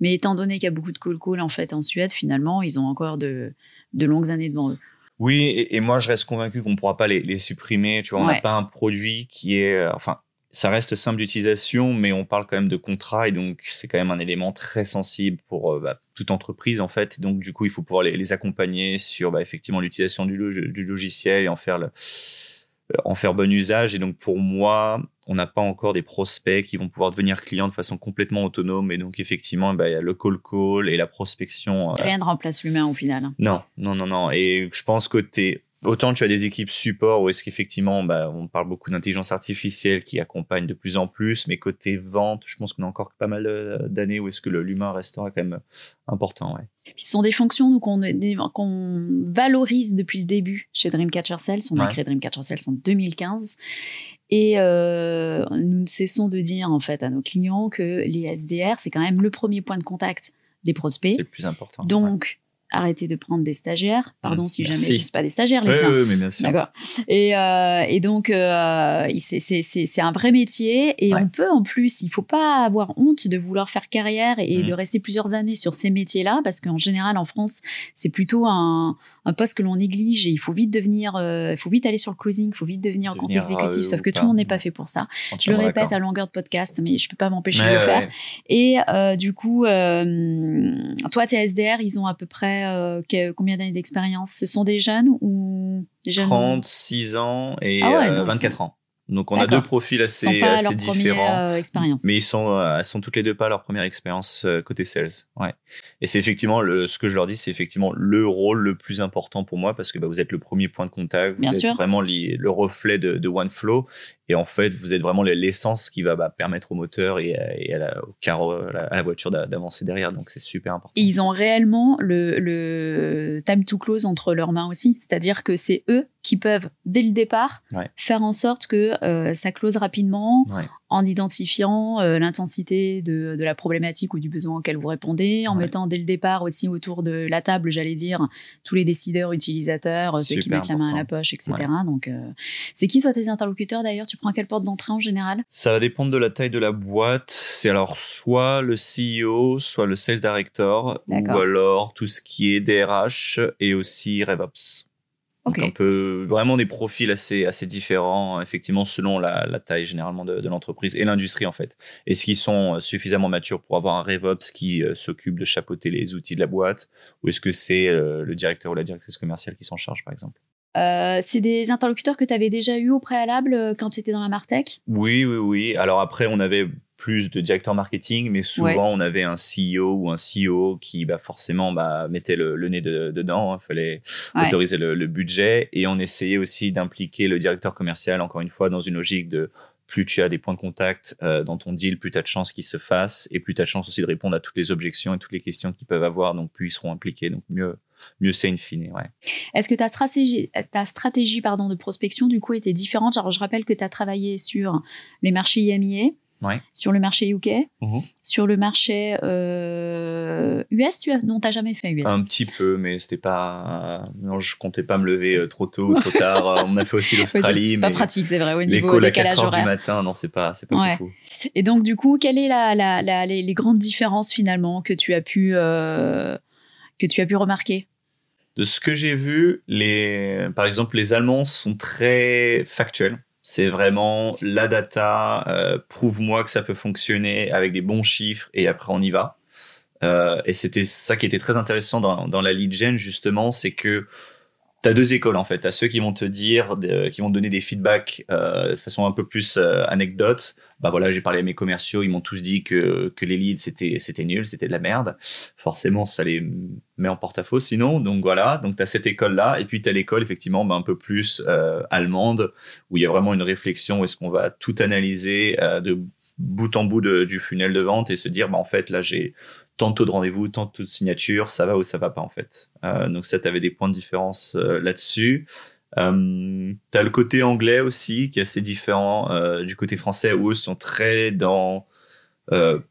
Mais étant donné qu'il y a beaucoup de call-call en fait en Suède, finalement, ils ont encore de, de longues années devant eux. Oui, et, et moi, je reste convaincu qu'on ne pourra pas les, les supprimer. Tu vois, on n'a Ouais. pas un produit qui est. euh, Enfin, ça reste simple d'utilisation, mais on parle quand même de contrat, et donc c'est quand même un élément très sensible pour euh, bah, toute entreprise, en fait. Donc, du coup, il faut pouvoir les, les accompagner sur bah, effectivement l'utilisation du, log- du logiciel et en faire, le, euh, en faire bon usage. Et donc, pour moi, on n'a pas encore des prospects qui vont pouvoir devenir clients de façon complètement autonome. Et donc, effectivement, bah, il y a le call-call et la prospection. euh, Rien ne remplace l'humain au final. non, non, non, non. Et je pense que t'es autant tu as des équipes support où est-ce qu'effectivement, bah, on parle beaucoup d'intelligence artificielle qui accompagne de plus en plus, mais côté vente, je pense qu'on a encore pas mal euh, d'années où est-ce que l'humain restera quand même important. Ouais. Puis ce sont des fonctions qu'on qu'on valorise depuis le début chez Dreamcatcher Sales. On a créé Dreamcatcher Sales en 2015. Et euh, nous ne cessons de dire en fait à nos clients que les SDR, c'est quand même le premier point de contact des prospects. C'est le plus important. Donc, arrêtez de prendre des stagiaires. Pardon Mmh, si merci. jamais ce pas des stagiaires, les Ouais, tiens. ouais, mais bien sûr. D'accord. Et, euh, et donc, euh, c'est- un vrai métier. Et Ouais. on peut, en plus, il faut pas avoir honte de vouloir faire carrière et de rester plusieurs années sur ces métiers-là, parce qu'en général, en France, c'est plutôt un, un poste que l'on néglige et il faut vite devenir, euh, il faut vite aller sur le cruising, il faut vite devenir, compte Devenir, exécutif. euh, sauf que tout le monde n'est pas fait pour ça. Je le répète à longueur de podcast, mais je peux pas m'empêcher de le faire. Et du coup, toi, tes SDR, ils ont à peu près euh, que- combien d'années d'expérience? Ce sont des jeunes ou des jeunes? 36 ans et Ah ouais, euh, non, 24 ans. Donc on a deux profils assez, différents. Euh. Mais ils sont, euh, elles sont toutes les deux pas leur première expérience euh, côté sales. Ouais. Et c'est effectivement le, ce que je leur dis, c'est effectivement le rôle le plus important pour moi parce que bah, vous êtes le premier point de contact, vous êtes vraiment le reflet de, de OneFlow et en fait, vous êtes vraiment l'essence qui va bah, permettre au moteur et, à, la, au carreau, à la voiture d'avancer derrière. Donc, c'est super important. Et ils ont réellement le, le, time to close entre leurs mains aussi. C'est-à-dire que c'est eux qui peuvent, dès le départ, faire en sorte que euh, ça close rapidement en identifiant euh, l'intensité de, de, la problématique ou du besoin auquel vous répondez, en mettant dès le départ aussi autour de la table, j'allais dire, tous les décideurs, utilisateurs, ceux qui mettent la main à la poche, etc. Donc, euh, c'est qui toi tes interlocuteurs d'ailleurs? Tu prends quelle porte d'entrée en général? Ça va dépendre de la taille de la boîte. C'est alors soit le CEO, soit le sales director, ou alors tout ce qui est DRH et aussi RevOps. Donc un peu vraiment des profils assez assez différents, effectivement selon la, taille généralement de, l'entreprise et l'industrie en fait. Est-ce qu'ils sont euh, suffisamment matures pour avoir un RevOps qui euh, s'occupe de chapeauter les outils de la boîte, ou est-ce que c'est euh, le directeur ou la directrice commerciale qui s'en charge par exemple? Euh, c'est des interlocuteurs que tu avais déjà eu au préalable quand tu étais dans la Martech? Oui, oui, oui. Alors après, on avait plus de directeurs marketing, mais souvent on avait un CEO ou un CEO qui bah, forcément bah, mettait le, nez dedans, il hein. fallait autoriser le, budget, et on essayait aussi d'impliquer le directeur commercial, encore une fois, dans une logique de plus tu as des points de contact euh, dans ton deal, plus tu as de chances qu'ils se fassent, et plus tu as de chances aussi de répondre à toutes les objections et toutes les questions qu'ils peuvent avoir, donc plus ils seront impliqués, donc mieux, mieux c'est in fine. Ouais. Est-ce que ta stratégie, ta stratégie pardon, de prospection, du coup, était différente? Alors, je rappelle que tu as travaillé sur les marchés IMIA, sur le marché UK, mhm. sur le marché euh, US, tu as non, t'as jamais fait US. Un petit peu, mais c'était pas. Non, je comptais pas me lever euh, trop tôt ou trop tard. [laughs] On a fait aussi l'Australie, mais pas pratique, c'est vrai. Au niveau décalage horaire du matin, non, c'est pas, c'est pas beaucoup. Et donc, du coup, quelles est la, la, les, grandes différences finalement que tu as pu euh, que tu as pu remarquer? De ce que j'ai vu, les, par exemple, les Allemands sont très factuels. C'est vraiment la data, euh, prouve-moi que ça peut fonctionner avec des bons chiffres et après on y va. Euh, et c'était ça qui était très intéressant dans, dans la lead gen justement, c'est que tu as deux écoles en fait. Tu ceux qui vont te dire, qui vont te donner des feedbacks euh, de façon un peu plus euh, anecdote. Bah voilà, j'ai parlé à mes commerciaux, ils m'ont tous dit que, que les leads c'était c'était nul, c'était de la merde. Forcément, ça les met en porte-à-faux sinon. Donc voilà, donc tu as cette école là et puis tu as l'école effectivement bah, un peu plus euh, allemande où il y a vraiment une réflexion où est-ce qu'on va tout analyser euh, de bout en bout de, du funnel de vente et se dire bah en fait là j'ai tantôt de rendez-vous, tantôt de signature, ça va ou ça va pas en fait. Euh, donc ça, tu avais des points de différence euh, là-dessus. Euh, tu as le côté anglais aussi qui est assez différent euh, du côté français où eux sont très dans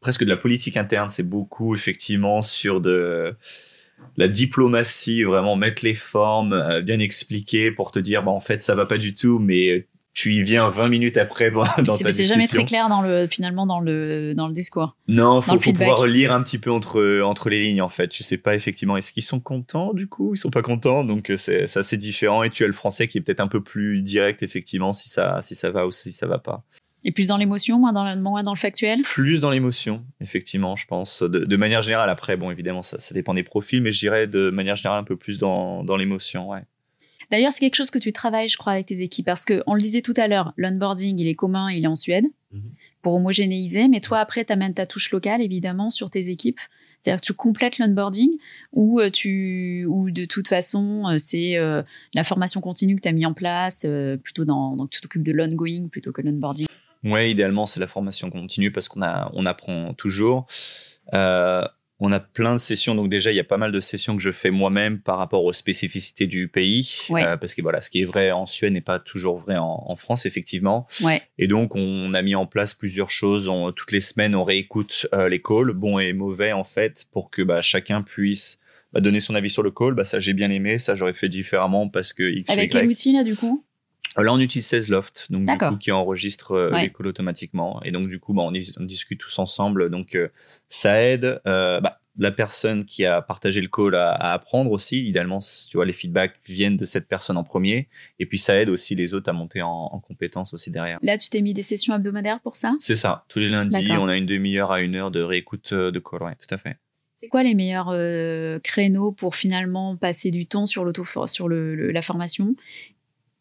presque de la politique interne. C'est beaucoup effectivement sur de la diplomatie, vraiment mettre les formes, bien expliquer pour te dire bah en fait ça va pas du tout, mais tu y viens 20 minutes après dans ta discussion. C'est jamais très clair dans le, finalement dans le, dans le discours. Non, faut, faut pouvoir lire un petit peu entre, entre les lignes en fait. Tu sais pas effectivement est-ce qu'ils sont contents du coup, ils sont pas contents, donc euh, c'est assez différent. Et tu as le français qui est peut-être un peu plus direct effectivement si ça, si ça va ou si ça va pas. Et plus dans l'émotion, moins dans, le, moins dans le factuel? Plus dans l'émotion, effectivement, je pense. De, de, manière générale, après, bon, évidemment, ça, ça dépend des profils, mais je dirais de manière générale un peu plus dans, dans l'émotion, ouais. D'ailleurs, c'est quelque chose que tu travailles, je crois, avec tes équipes, parce qu'on le disait tout à l'heure, l'onboarding, il est commun, il est en Suède, mhm. pour homogénéiser, mais toi, après, tu amènes ta touche locale, évidemment, sur tes équipes. C'est-à-dire que tu complètes l'onboarding ou euh, tu ou de toute façon euh, c'est euh, la formation continue que tu as mis en place plutôt dans donc tu t'occupes de l'ongoing plutôt que l'onboarding. Ouais, idéalement c'est la formation continue parce qu'on a on apprend toujours. On a plein de sessions, donc déjà il y a pas mal de sessions que je fais moi-même par rapport aux spécificités du pays, euh, parce que voilà, ce qui est vrai en Suède n'est pas toujours vrai en, France effectivement. Et donc on a mis en place plusieurs choses. toutes les semaines on réécoute euh, les calls, bons et mauvais en fait, pour que bah, chacun puisse bah, donner son avis sur le call. Bah, ça j'ai bien aimé, ça j'aurais fait différemment parce que X, Avec quel outil là du coup? Là, on utilise 16 Loft, donc du coup, qui enregistre les calls automatiquement. Et donc, du coup, bah, on, discute tous ensemble. Donc, ça aide. Bah, la personne qui a partagé le call à, apprendre aussi. Idéalement, tu vois, les feedbacks viennent de cette personne en premier. Et puis, ça aide aussi les autres à monter en, en compétences aussi derrière. Là, tu t'es mis des sessions hebdomadaires pour ça? C'est ça. Tous les lundis, on a une demi-heure à une heure de réécoute euh, de call. Ouais, tout à fait. C'est quoi les meilleurs euh, créneaux pour finalement passer du temps sur, sur le, la formation?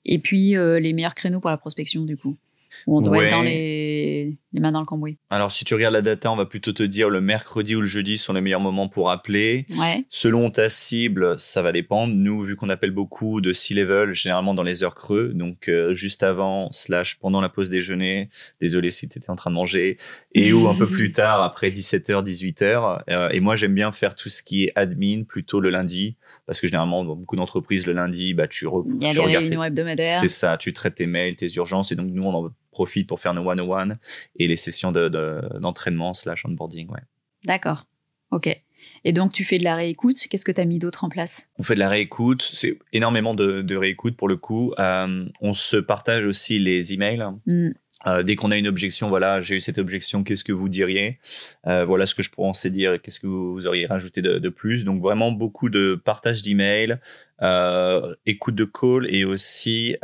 Et puis, euh, les meilleurs créneaux pour la prospection, du coup. Ou on doit être dans les... les, mains dans le cambouis Alors, si tu regardes la data, on va plutôt te dire le mercredi ou le jeudi sont les meilleurs moments pour appeler. Ouais. Selon ta cible, ça va dépendre. Nous, vu qu'on appelle beaucoup de C-level, généralement dans les heures creux, donc euh, juste avant, slash pendant la pause déjeuner, désolé si tu étais en train de manger, et ou un peu plus tard, après 17h, 18h. Euh, et moi, j'aime bien faire tout ce qui est admin plutôt le lundi parce que généralement, dans beaucoup d'entreprises, le lundi, bah, tu, re, Il y a les réunions hebdomadaires. C'est ça, tu traites tes mails, tes urgences, et donc nous, on en profite pour faire nos one-on-one et les sessions d'entraînement de, slash onboarding. Ouais. D'accord, ok. Et donc, tu fais de la réécoute. Qu'est-ce que tu as mis d'autre en place? On fait de la réécoute. C'est énormément de, de, réécoute pour le coup. Euh, on se partage aussi les emails. Mm. Euh, dès qu'on a une objection, voilà, j'ai eu cette objection, qu'est-ce que vous diriez? Euh, Voilà ce que je pourrais en dire, qu'est-ce que vous, auriez rajouté de, plus Donc vraiment beaucoup de partage d'emails, euh, écoute de call et aussi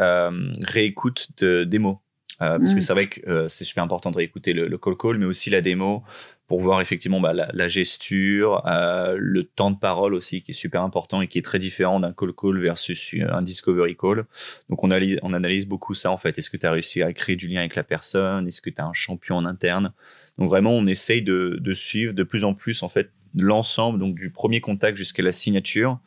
réécoute de démo. Euh, parce que mm. c'est vrai que c'est super important de réécouter le, le, call call, mais aussi la démo pour voir effectivement bah, la, la, gesture, euh, le temps de parole aussi qui est super important et qui est très différent d'un call call versus un discovery call. Donc on, analyse, on analyse beaucoup ça en fait. Est-ce que tu as réussi à créer du lien avec la personne? Est-ce que tu as un champion en interne? Donc vraiment on essaye de, de, suivre de plus en plus en fait l'ensemble donc du premier contact jusqu'à la signature.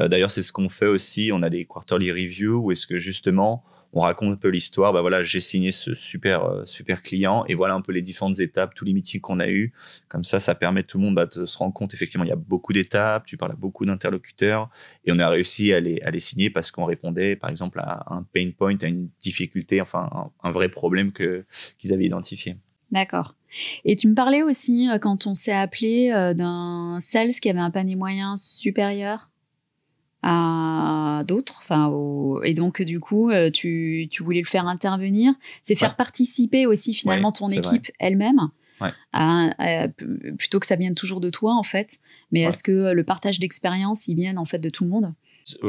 Euh, D'ailleurs c'est ce qu'on fait aussi. On a des quarterly reviews où est-ce que justement on raconte un peu l'histoire. Bah voilà, j'ai signé ce super euh, super client et voilà un peu les différentes étapes, tous les meetings qu'on a eu. Comme ça, ça permet tout le monde bah, de se rendre compte effectivement il y a beaucoup d'étapes. Tu parles à beaucoup d'interlocuteurs et on a réussi à les à les signer parce qu'on répondait par exemple à un pain point, à une difficulté, enfin un, vrai problème que qu'ils avaient identifié. D'accord. Et tu me parlais aussi euh, quand on s'est appelé euh, d'un sales qui avait un panier moyen supérieur à d'autres. Enfin, et donc du coup, euh, tu, tu, voulais le faire intervenir. C'est faire participer aussi finalement ton équipe elle-même. plutôt que ça vienne toujours de toi en fait, mais est-ce que le partage d'expérience il vient en fait de tout le monde?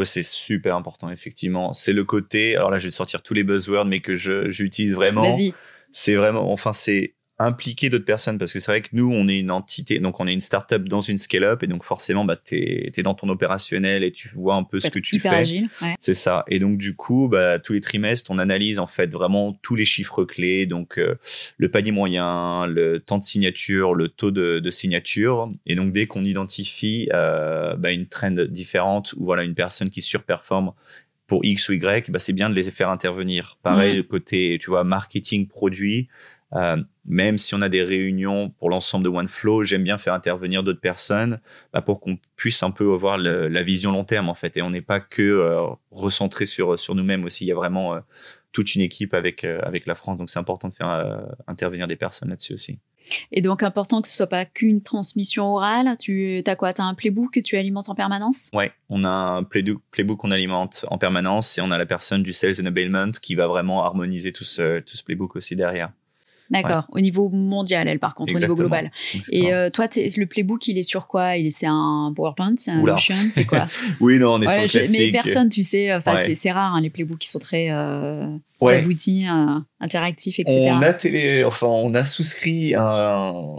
C'est super important effectivement. C'est le côté. Alors là, je vais sortir tous les buzzwords, mais que j'utilise vraiment. Vas-y. C'est vraiment. Enfin, c'est impliquer d'autres personnes parce que c'est vrai que nous on est une entité donc on est une startup dans une scale up et donc forcément bah tu es, dans ton opérationnel et tu vois un peu ce que tu fais. agile, c'est ça. Et donc du coup bah tous les trimestres on analyse en fait vraiment tous les chiffres clés. Donc euh, le panier moyen le temps de signature le taux de, de signature. Et donc dès qu'on identifie euh, bah, une trend différente ou voilà une personne qui surperforme pour X ou Y, bah, c'est bien de les faire intervenir. Pareil, côté, tu vois, marketing, produit, euh, même si on a des réunions pour l'ensemble de OneFlow, j'aime bien faire intervenir d'autres personnes bah, pour qu'on puisse un peu avoir la vision long terme en fait. Et on n'est pas que euh, recentré sur sur nous-mêmes aussi. Il y a vraiment euh, toute une équipe avec avec la France, donc c'est important de faire intervenir des personnes là-dessus aussi. Et donc important que ce soit pas qu'une transmission orale. Tu as quoi? Tu as un playbook que tu alimentes en permanence? Ouais, on a un playbook qu'on alimente en permanence et on a la personne du sales enablement qui va vraiment harmoniser tout ce tout ce playbook aussi derrière. D'accord. Au niveau mondial, elle, par contre, au niveau global. Et euh, toi, le playbook, il est sur quoi? Il est c'est un PowerPoint, c'est un Notion, c'est quoi? [laughs] Oui, non, on est sur classique. Mais personne, tu sais, enfin, c'est rare hein, les playbooks qui sont très euh, aboutis, euh, interactifs, etc. On a télé, enfin, on a souscrit un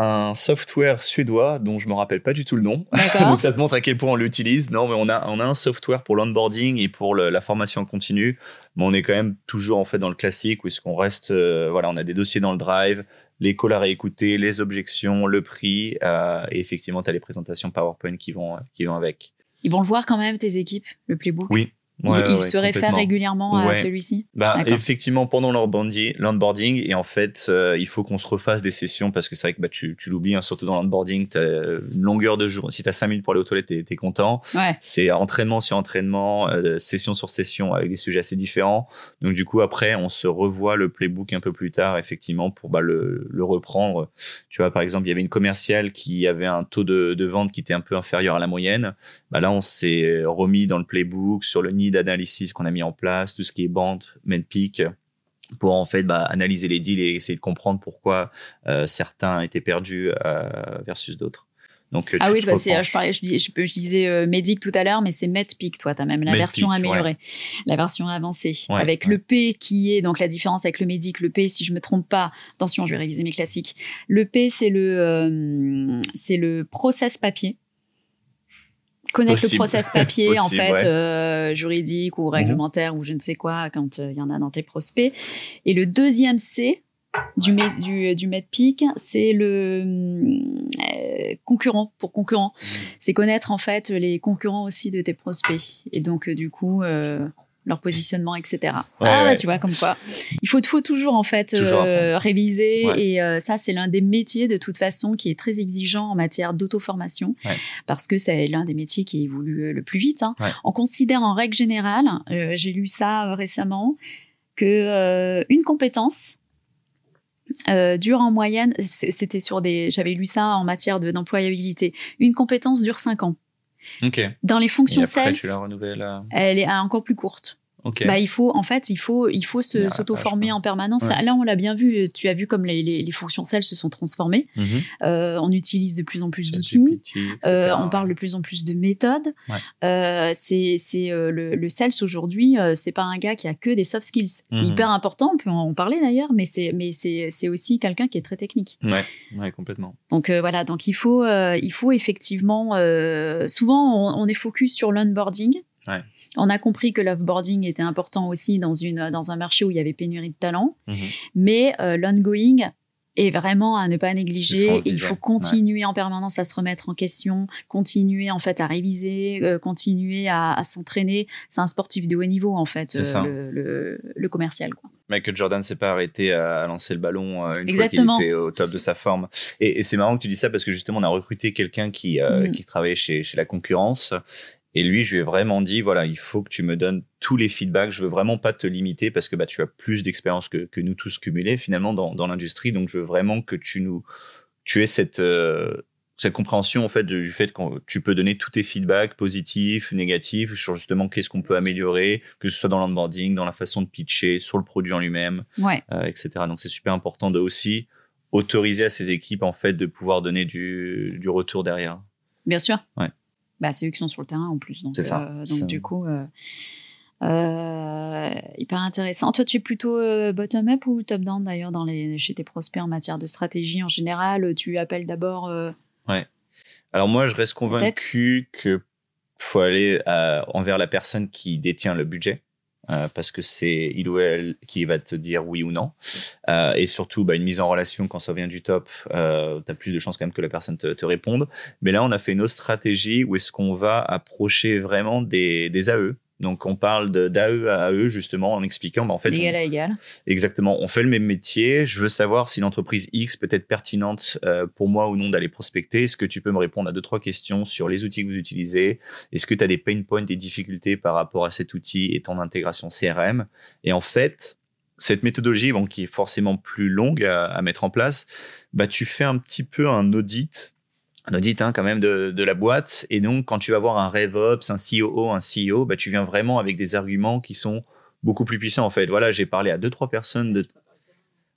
un software suédois dont je me rappelle pas du tout le nom. [laughs] Donc ça te montre à quel point on l'utilise. Non, mais on a on a un software pour l'onboarding et pour la formation continue, mais on est quand même toujours en fait dans le classique où est-ce qu'on reste euh, voilà, on a des dossiers dans le drive, les calls à réécouter, les objections, le prix euh, et effectivement tu as les présentations PowerPoint qui vont qui vont avec. Ils vont le voir quand même tes équipes, le playbook? Oui, il se réfère régulièrement à celui-ci bah, Effectivement, pendant l'onboarding, et en fait, euh, il faut qu'on se refasse des sessions parce que c'est vrai que bah, tu, tu l'oublies, hein, surtout dans l'onboarding, tu as une longueur de jour. Si tu as 5 minutes pour aller aux toilettes, tu es, content. C'est entraînement sur entraînement, euh, session sur session avec des sujets assez différents. Donc, du coup, après, on se revoit le playbook un peu plus tard, effectivement, pour bah, le, le reprendre. Tu vois, par exemple, il y avait une commerciale qui avait un taux de, de vente qui était un peu inférieur à la moyenne. Bah, là, on s'est remis dans le playbook sur le nid d'analyse qu'on a mis en place, tout ce qui est bande, peak pour en fait bah, analyser les deals et essayer de comprendre pourquoi euh, certains étaient perdus euh, versus d'autres. Donc, ah oui, bah, je, parlais, je, je, disais euh, Medic tout à l'heure, mais c'est MedPeak, toi, tu as même la version améliorée, la version avancée, avec le P qui est, donc la différence avec le Medic, le P, si je me trompe pas, attention, je vais réviser mes classiques, le P, c'est le, c'est le process papier, connaître le process papier en fait euh, juridique ou mhm. réglementaire ou je ne sais quoi quand il y en a dans tes prospects. Et le deuxième C du, du, du MedPeak, c'est le concurrent pour concurrent. Mhm. C'est connaître en fait les concurrents aussi de tes prospects. Et donc du coup leur positionnement, etc. ah tu vois comme quoi. Il faut, faut toujours en fait euh, réviser et euh, ça c'est l'un des métiers de toute façon qui est très exigeant en matière d'auto-formation parce que c'est l'un des métiers qui évolue euh, le plus vite. Hein. On considère en règle générale, j'ai lu ça récemment, que une compétence dure en moyenne, c'était sur des, j'avais lu ça en matière d'employabilité, une compétence dure 5 ans. Dans les fonctions sales, elle est encore plus courte. Bah, il faut, en fait, il faut, il faut s'auto-former en permanence. Là, on l'a bien vu. Tu as vu comme les, les, fonctions sales se sont transformées. Mhm. euh, on utilise de plus en plus d'outils. Euh, on parle de plus en plus de méthodes. Euh, c'est, c'est euh, le, le, sales aujourd'hui. Euh, c'est pas un gars qui a que des soft skills. C'est mhm. hyper important. On peut en parler d'ailleurs, mais c'est, mais c'est, c'est aussi quelqu'un qui est très technique. Ouais, ouais complètement. Donc voilà. Donc il faut, il faut effectivement. souvent, on, on est focus sur l'onboarding. Ouais. On a compris que l'offboarding était important aussi dans, une, dans un marché où il y avait pénurie de talent. Mhm. Mais euh, l'ongoing est vraiment à ne pas négliger. Il faut continuer en permanence à se remettre en question, continuer en fait à réviser, euh, continuer à, s'entraîner. C'est un sportif de haut niveau en fait, euh, le, commercial. Quoi. Michael Jordan s'est pas arrêté à, lancer le ballon une Exactement. fois qu'il était au top de sa forme. Et, c'est marrant que tu dis ça parce que justement on a recruté quelqu'un qui, mm. qui travaillait chez, chez la concurrence et lui, je lui ai vraiment dit, voilà, il faut que tu me donnes tous les feedbacks. Je veux vraiment pas te limiter parce que bah, tu as plus d'expérience que, que nous tous cumulés finalement dans, dans l'industrie. Donc, je veux vraiment que tu nous, tu aies cette, euh, cette compréhension en fait du fait que tu peux donner tous tes feedbacks positifs, négatifs sur justement qu'est-ce qu'on peut améliorer, que ce soit dans l'onboarding, dans la façon de pitcher, sur le produit en lui-même, ouais. euh, etc. Donc, c'est super important de aussi autoriser à ces équipes en fait de pouvoir donner du, du retour derrière. Bien sûr. Ouais bah, c'est eux qui sont sur le terrain en plus. Donc, ça. Euh, donc du coup, euh, euh, hyper intéressant. Toi, tu es plutôt bottom-up ou top-down d'ailleurs dans les, chez tes prospects en matière de stratégie en général? Tu appelles d'abord. Ouais. Alors moi, je reste convaincu que faut aller envers la personne qui détient le budget. Euh, parce que c'est il ou elle qui va te dire oui ou non. Euh, et surtout, bah, une mise en relation quand ça vient du top, euh, tu as plus de chances quand même que la personne te, te, réponde. Mais là, on a fait une autre stratégie où est-ce qu'on va approcher vraiment des, des AE, donc on parle d'AE à AE justement en expliquant, bah, en fait, égal à égal. Exactement, on fait le même métier. Je veux savoir si l'entreprise X peut être pertinente euh, pour moi ou non d'aller prospecter. Est-ce que tu peux me répondre à deux trois questions sur les outils que vous utilisez? Est-ce que tu as des pain points, des difficultés par rapport à cet outil et ton intégration CRM Et en fait, cette méthodologie, bon, qui est forcément plus longue à, à mettre en place, bah tu fais un petit peu un audit un audit hein, quand même de, la boîte. Et donc, quand tu vas voir un RevOps, un COO, un CEO, bah, tu viens vraiment avec des arguments qui sont beaucoup plus puissants en fait. Voilà, j'ai parlé à deux trois personnes de.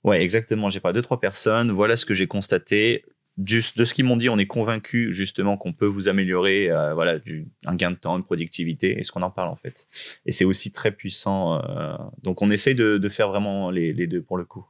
Ouais, exactement. J'ai parlé à deux trois personnes. Voilà ce que j'ai constaté. Juste de ce qu'ils m'ont dit, on est convaincu justement qu'on peut vous améliorer, euh, voilà, un gain de temps, une productivité. Est-ce qu'on en parle en fait Et c'est aussi très puissant. Euh, donc, on essaye de, faire vraiment les deux pour le coup.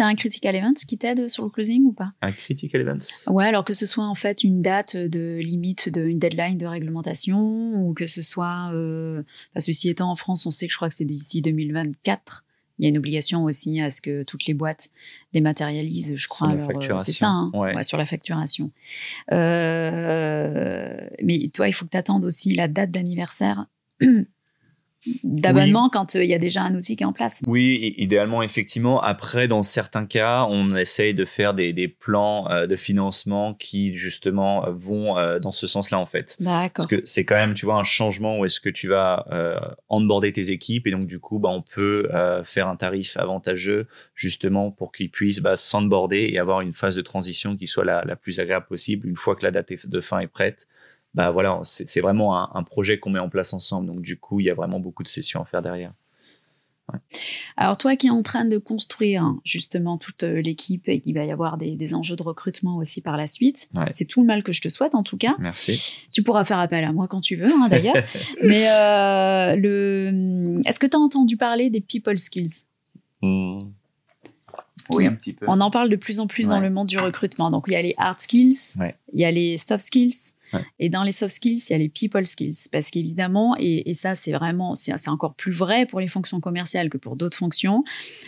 T'as un critical event qui t'aide sur le closing ou pas Un critical event Ouais, alors que ce soit en fait une date de limite, de, une deadline de réglementation, ou que ce soit, euh, ceci étant en France, on sait que je crois que c'est d'ici 2024. Il y a une obligation aussi à ce que toutes les boîtes dématérialisent, je crois. Euh, c'est ça, hein ouais. sur la facturation. Euh, mais toi, il faut que tu attendes aussi la date d'anniversaire d'abonnement quand euh, il y a déjà un outil qui est en place. Oui, idéalement, effectivement. Après, dans certains cas, on essaye de faire des, des plans euh, de financement qui, justement, vont euh, dans ce sens-là, en fait. D'accord. Parce que c'est quand même, tu vois, un changement où est-ce que tu vas onboarder tes équipes et donc, du coup, bah, on peut faire un tarif avantageux, justement, pour qu'ils puissent bah, s'onboarder et avoir une phase de transition qui soit la, la plus agréable possible une fois que la date de fin est prête bah voilà, c'est vraiment un, projet qu'on met en place ensemble. Donc du coup, il y a vraiment beaucoup de sessions à faire derrière. Alors toi qui es en train de construire hein, justement toute euh, l'équipe et qu'il va y avoir des, enjeux de recrutement aussi par la suite, c'est tout le mal que je te souhaite en tout cas. Merci. Tu pourras faire appel à moi quand tu veux hein, d'ailleurs. [laughs] Mais euh, le... est-ce que tu as entendu parler des people skills? Hmm. Oui, un petit peu. On en parle de plus en plus dans le monde du recrutement. Donc, il y a les hard skills, Ouais. il y a les soft skills. Ouais. Et dans les soft skills, il y a les people skills. Parce qu'évidemment, et, et ça, c'est vraiment, c'est encore plus vrai pour les fonctions commerciales que pour d'autres fonctions,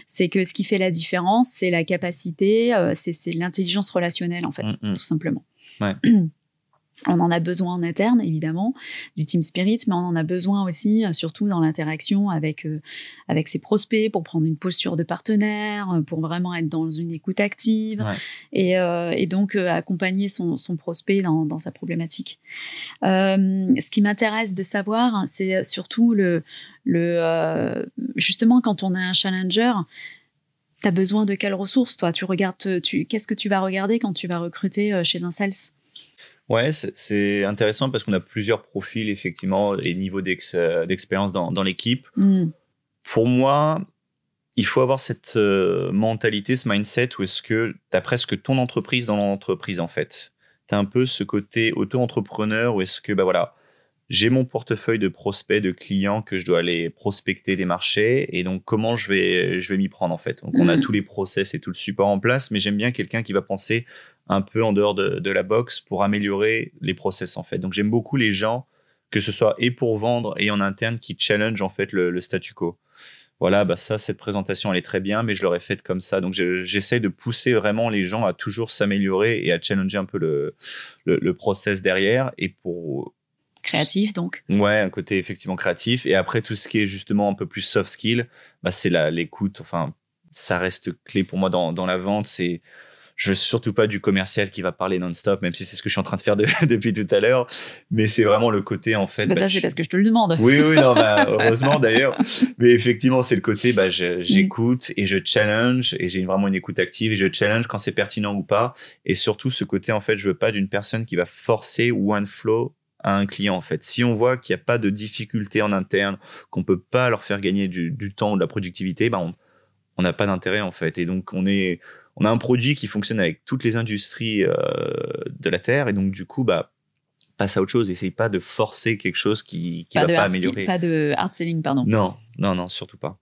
c'est que ce qui fait la différence, c'est la capacité, euh, c'est l'intelligence relationnelle, en fait, Mm, mm. tout simplement. Ouais. [clears throat] On en a besoin en interne, évidemment, du team spirit, mais on en a besoin aussi, euh, surtout dans l'interaction avec, euh, avec ses prospects, pour prendre une posture de partenaire, euh, pour vraiment être dans une écoute active, Ouais. et, euh, et donc euh, accompagner son, son prospect dans, dans sa problématique. Ce qui m'intéresse de savoir, hein, c'est surtout le, le justement quand on est un challenger, tu as besoin de quelles ressources, toi? Tu regardes, tu, qu'est-ce que tu vas regarder quand tu vas recruter chez un sales? Ouais, c'est- intéressant parce qu'on a plusieurs profils, effectivement, et niveaux euh, d'expérience dans, dans l'équipe. Hmm. Pour moi, il faut avoir cette euh, mentalité, ce mindset où est-ce que tu as presque ton entreprise dans l'entreprise, en fait. Tu as un peu ce côté auto-entrepreneur où est-ce que, bah voilà, j'ai mon portefeuille de prospects, de clients que je dois aller prospecter des marchés. Et donc, comment je vais, je vais m'y prendre, en fait. Donc, on a Mhm. tous les process et tout le support en place, mais j'aime bien quelqu'un qui va penser un peu en dehors de, de la box pour améliorer les process, en fait. Donc, j'aime beaucoup les gens, que ce soit et pour vendre et en interne, qui challenge, en fait, le, le statu quo voilà, bah ça, cette présentation, elle est très bien, mais je l'aurais faite comme ça. Donc, je- j'essaie de pousser vraiment les gens à toujours s'améliorer et à challenger un peu le, le, le process derrière. Et pour, Créatif, donc. ouais, un côté effectivement créatif. Et après, tout ce qui est justement un peu plus soft skill, bah, c'est l'écoute. Enfin, ça reste clé pour moi dans, dans la vente. C'est, je veux surtout pas du commercial qui va parler non-stop, même si c'est ce que je suis en train de faire de- [laughs] depuis tout à l'heure. Mais c'est vraiment le côté, en fait. Bah, bah, ça, je- c'est parce que je te le demande. oui, oui, non, bah, [laughs] heureusement d'ailleurs. Mais effectivement, c'est le côté, bah, je- j'écoute et je challenge et j'ai vraiment une écoute active et je challenge quand c'est pertinent ou pas. Et surtout, ce côté, en fait, je veux pas d'une personne qui va forcer one flow à un client, en fait. Si on voit qu'il n'y a pas de difficulté en interne, qu'on peut pas leur faire gagner du, du temps ou de la productivité, bah, on n'a pas d'intérêt, en fait. Et donc, on est, on a un produit qui fonctionne avec toutes les industries euh, de la Terre. Et donc, du coup, bah, passe à autre chose. Essaye pas de forcer quelque chose qui, Pas va de, pas skill- améliorer. pas de hard selling, pardon. Non, non, non, surtout pas.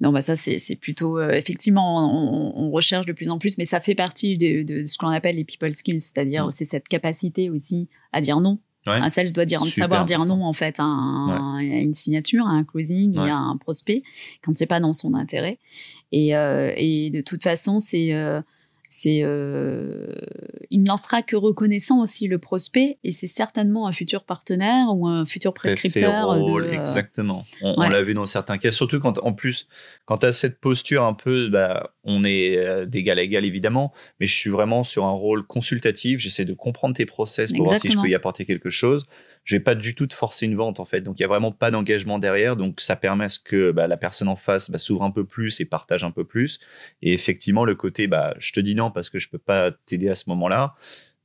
Non, bah ça, c'est c'est plutôt. euh, effectivement, on, on recherche de plus en plus, mais ça fait partie de, de ce qu'on appelle les people skills, c'est-à-dire Mm. c'est cette capacité aussi à dire non. Ouais. Un sales doit dire, Super savoir dire non, en fait, à, un- à une signature, à un closing Ouais. et à un prospect, quand c'est pas dans son intérêt. Et, euh, et de toute façon, c'est. euh, c'est euh, il ne lancera que reconnaissant aussi le prospect et c'est certainement un futur partenaire ou un futur prescripteur Effet, de, rôle, euh, exactement. On, l'a vu dans certains cas, surtout quand, en plus, quand tu as cette posture un peu, bah, on est d'égal à égal évidemment, mais je suis vraiment sur un rôle consultatif. J'essaie de comprendre tes process pour voir si je peux y apporter quelque chose. Je vais pas du tout te forcer une vente en fait, donc il y a vraiment pas d'engagement derrière, donc ça permet à ce que bah, la personne en face bah, s'ouvre un peu plus et partage un peu plus. Et effectivement, le côté, bah, je te dis non parce que je peux pas t'aider à ce moment-là.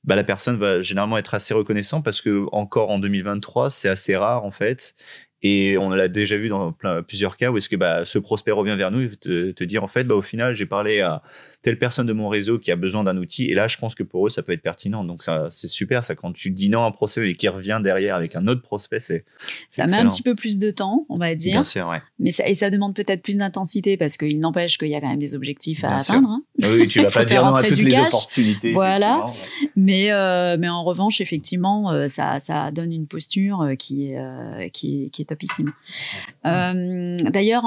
La personne va généralement être assez reconnaissant parce que encore en 2023, c'est assez rare en fait. Et on l'a déjà vu dans plein, plusieurs cas où est-ce que bah, ce prospect revient vers nous et te, te dire en fait, bah, au final, j'ai parlé à telle personne de mon réseau qui a besoin d'un outil. Et là, je pense que pour eux, ça peut être pertinent. Donc, ça, c'est super. Ça, quand tu dis non à un prospect et qui revient derrière avec un autre prospect, c'est. ça met un petit peu plus de temps, on va dire. Bien sûr, ouais. Mais ça, et ça demande peut-être plus d'intensité parce qu'il n'empêche qu'il y a quand même des objectifs à Bien atteindre. hein. Oui, tu vas [laughs] pas dire non à toutes les cash. opportunités. Voilà. Mais, euh, mais en revanche, effectivement, euh, ça, ça donne une posture euh, qui euh, qui est, qui est topissime. Euh, D'ailleurs,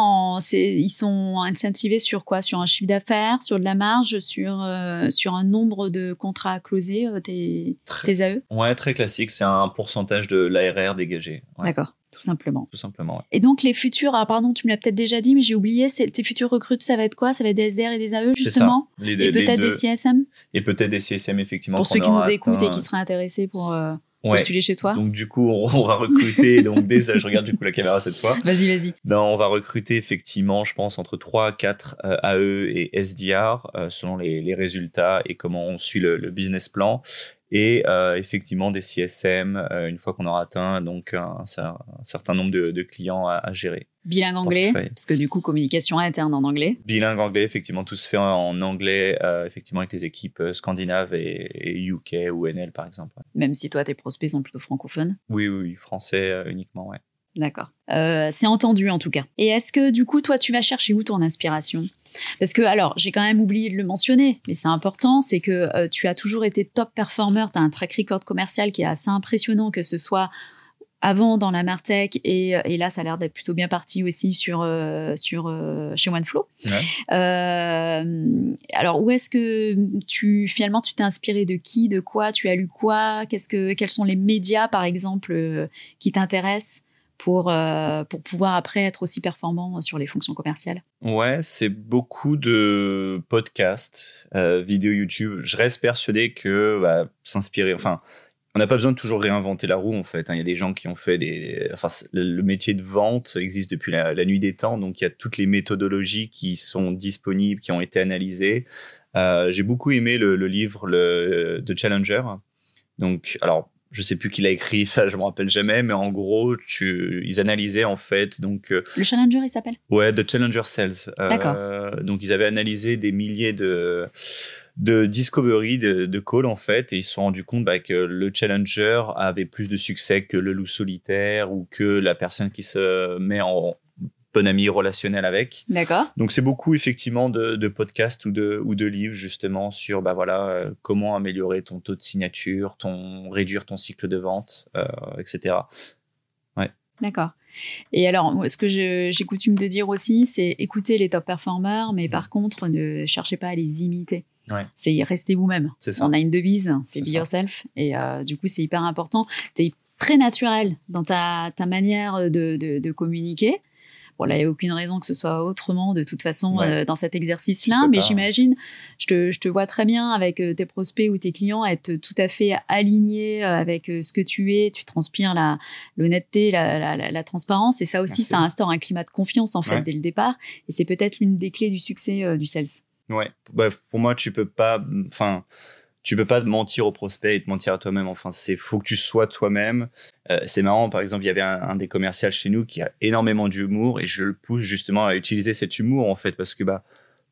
ils sont incentivés sur quoi? Sur un chiffre d'affaires, sur de la marge, sur, euh, sur un nombre de contrats à closer, euh, tes, Très- tes AE Ouais, très classique. C'est un pourcentage de l'ARR dégagé. Ouais, D'accord, tout simplement. Tout simplement. ouais. Et donc, les futurs, ah, pardon, tu me l'as peut-être déjà dit, mais j'ai oublié, tes futurs recrutes, ça va être quoi? Ça va être des SDR et des AE, justement? Les, Et peut-être des CSM Et peut-être des CSM, effectivement. Pour ceux qui nous écoutent et qui seraient intéressés pour euh, Ouais. postuler chez toi. Donc du coup, on, [laughs] on va recruter donc des je regarde du coup la caméra cette fois. Vas-y, vas-y. Non, on va recruter effectivement, je pense entre 3 à 4 euh, AE et SDR euh, selon les, les résultats et comment on suit le, le business plan et euh, effectivement des CSM euh, une fois qu'on aura atteint donc un, un cer- un certain nombre de, de clients à, à gérer. Bilingue anglais, parce que du coup, communication interne en anglais. Bilingue anglais, effectivement, tout se fait en anglais, euh, effectivement avec les équipes scandinaves et, et UK ou NL par exemple. Même si toi, tes prospects sont plutôt francophones. Oui, oui, oui, français euh, uniquement, ouais. D'accord. Euh, c'est entendu en tout cas. Et est-ce que du coup, toi, tu vas chercher où ton inspiration? Parce que, alors, j'ai quand même oublié de le mentionner, mais c'est important, c'est que euh, tu as toujours été top performer, tu as un track record commercial qui est assez impressionnant, que ce soit avant dans la Martech et, et là ça a l'air d'être plutôt bien parti aussi sur euh, sur euh, chez OneFlow. Ouais. Euh, alors où est-ce que tu finalement tu t'es inspiré de qui, de quoi, tu as lu quoi, qu'est-ce que quels sont les médias par exemple euh, qui t'intéressent? Pour euh, pour pouvoir après être aussi performant sur les fonctions commerciales. Ouais, c'est beaucoup de podcasts, euh, vidéos YouTube. Je reste persuadé que bah, s'inspirer, enfin, on n'a pas besoin de toujours réinventer la roue en fait. hein. Il y a des gens qui ont fait des, enfin, le métier de vente existe depuis la, nuit des temps, donc il y a toutes les méthodologies qui sont disponibles, qui ont été analysées. Euh, J'ai beaucoup aimé le, le livre le, de Challenger. Donc, alors, je sais plus qui l'a écrit, [laughs] ça, je me rappelle jamais, mais en gros, tu, ils analysaient en fait donc euh, Le challenger il s'appelle? Ouais, The Challenger Cells. Euh, D'accord. donc, ils avaient analysé des milliers de, de discovery, de, de calls, en fait, et ils se sont rendus compte bah, que le Challenger avait plus de succès que le loup solitaire ou que la personne qui se met en bon ami relationnel avec. D'accord. Donc, c'est beaucoup, effectivement, de, de podcasts ou de, ou de livres, justement, sur bah, voilà, euh, comment améliorer ton taux de signature, ton, réduire ton cycle de vente, euh, etc. D'accord. Et alors, ce que j'ai coutume de dire aussi, c'est écouter les top performers, mais par contre, ne cherchez pas à les imiter. Ouais. C'est rester vous-même. On a une devise, c'est be ça. yourself. Et euh, du coup, c'est hyper important. C'est très naturel dans ta, ta manière de, de, de communiquer. Bon, là, il n'y a aucune raison que ce soit autrement, de toute façon, Ouais. euh, dans cet exercice-là. Mais j'imagine, je te, je te vois très bien avec euh, tes prospects ou tes clients être tout à fait aligné euh, avec ce que tu es. Tu transpires l'honnêteté, la, la, la, la transparence. Et ça aussi, Merci. ça instaure un climat de confiance, en fait, Ouais. dès le départ. Et c'est peut-être l'une des clés du succès euh, du sales. Ouais, bah, pour moi, tu peux pas, enfin, tu peux pas te mentir au prospect et te mentir à toi-même. Enfin, c'est faut que tu sois toi-même. Euh, c'est marrant, par exemple, il y avait un, un des commerciaux chez nous qui a énormément d'humour et je le pousse justement à utiliser cet humour en fait parce que bah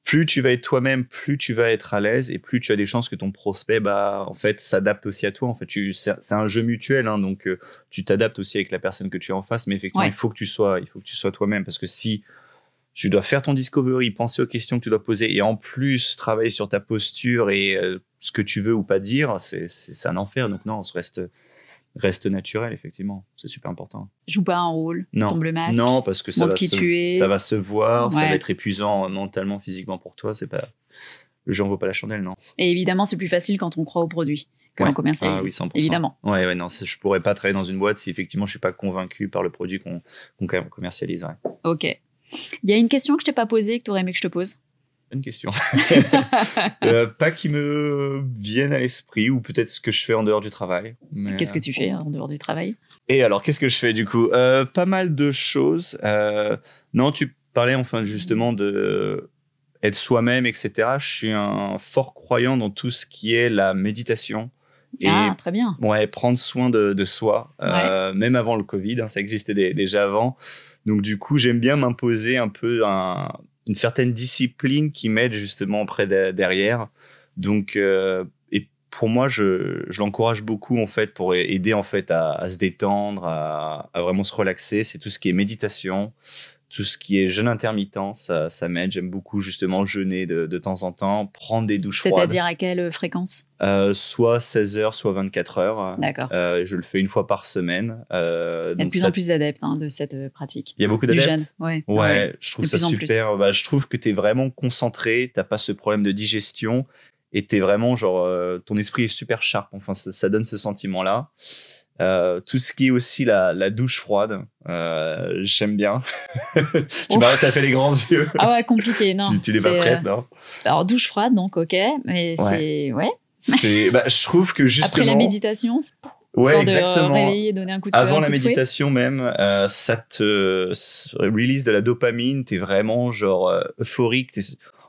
plus tu vas être toi-même, plus tu vas être à l'aise et plus tu as des chances que ton prospect bah en fait s'adapte aussi à toi. En fait, c'est un jeu mutuel hein, donc euh, tu t'adaptes aussi avec la personne que tu as en face, mais effectivement Ouais. il faut que tu sois, il faut que tu sois toi-même parce que si tu dois faire ton discovery, penser aux questions que tu dois poser et en plus travailler sur ta posture et euh, ce que tu veux ou pas dire, c'est un enfer. Donc non, on se reste reste naturel effectivement, c'est super important. Joue pas un rôle, Non. tombe le masque. Non, parce que ça va, qui se, tu es. ça va se voir, ça va être épuisant mentalement, physiquement pour toi. C'est pas le jeu en vaut pas la chandelle, non. Et évidemment, c'est plus facile quand on croit au produit que Ouais. commercialise. Ah oui, 100%. Évidemment. Ouais, ouais, non, je pourrais pas travailler dans une boîte si effectivement je suis pas convaincu par le produit qu'on qu'on commercialise. Ouais. Ok. Il y a une question que je t'ai pas posée que tu aurais aimé que je te pose. Bonne question. [laughs] [laughs] Euh, pas qui me viennent à l'esprit, ou peut-être ce que je fais en dehors du travail. mais, Qu'est-ce que euh, tu fais en dehors du travail? Et alors, qu'est-ce que je fais du coup? Euh, Pas mal de choses. Euh, non, tu parlais enfin justement de être soi-même, etc. Je suis un fort croyant dans tout ce qui est la méditation. Et Ah, très bien. ouais, prendre soin de, de soi, même avant le Covid, hein, ça existait dé- déjà avant. Donc du coup, j'aime bien m'imposer un peu un- une certaine discipline qui m'aide justement près de- derrière. Donc euh, et pour moi, je, je l'encourage beaucoup en fait pour aider en fait à, à se détendre, à, à vraiment se relaxer. C'est tout ce qui est méditation, tout ce qui est jeûne intermittent, ça, ça m'aide. J'aime beaucoup justement jeûner de, de temps en temps, prendre des douches froides. C'est-à-dire à quelle fréquence? Euh, soit 16 heures, soit 24 heures. D'accord. Euh, je le fais une fois par semaine. Euh, Il y a de plus ça- en plus d'adeptes hein, de cette euh, pratique. Il y a beaucoup Du d'adeptes. jeûne, ouais. Ouais, je trouve de ça super. Bah, je trouve que tu es vraiment concentré, t'as pas ce problème de digestion et t'es vraiment genre euh, ton esprit est super sharp. Enfin, ça, ça donne ce sentiment-là. Euh, tout ce qui est aussi la, la douche froide, euh, j'aime bien. [laughs] tu m'arrêtes, t'as fait les grands yeux. Ah ouais, compliqué, non. [laughs] tu, tu n'es pas prête, euh, non? Alors, douche froide, donc, ok. Mais c'est. Ouais. C'est, bah, je trouve que justement. Après la méditation, ouais, exactement. réveiller, donner un coup de Avant la coup de fouet. méditation même, euh, ça te s- release de la dopamine, t'es vraiment genre euh, euphorique.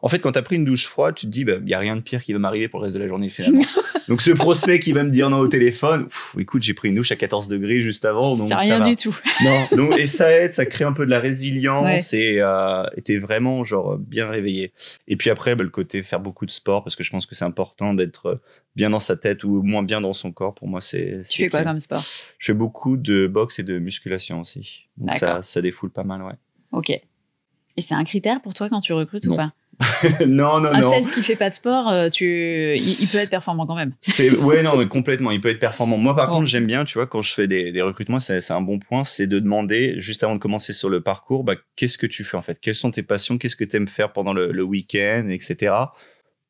En fait, quand tu as pris une douche froide, tu te dis, il bah, n'y a rien de pire qui va m'arriver pour le reste de la journée finalement. [laughs] donc ce prospect qui va me dire non au téléphone, écoute, j'ai pris une douche à 14 degrés juste avant. C'est rien du tout. Non, [laughs] donc, et ça aide, ça crée un peu de la résilience et euh, t'es vraiment genre bien réveillé. Et puis après, bah, le côté faire beaucoup de sport, parce que je pense que c'est important d'être bien dans sa tête ou moins bien dans son corps. Pour moi, c'est. Tu fais quoi comme sport? Je fais beaucoup de boxe et de musculation aussi. Donc ça, ça défoule pas mal, ouais. Ok. Et c'est un critère pour toi quand tu recrutes ou pas? [laughs] non, non, un non. Un sales qui fait pas de sport, euh, tu... il, peut être performant quand même. C'est... Ouais, non, mais complètement, il peut être performant. Moi, par contre, j'aime bien, tu vois, quand je fais des, des recrutements, c'est, c'est un bon point, c'est de demander, juste avant de commencer sur le parcours, bah, qu'est-ce que tu fais en fait? Quelles sont tes passions? Qu'est-ce que tu aimes faire pendant le, le week-end, etc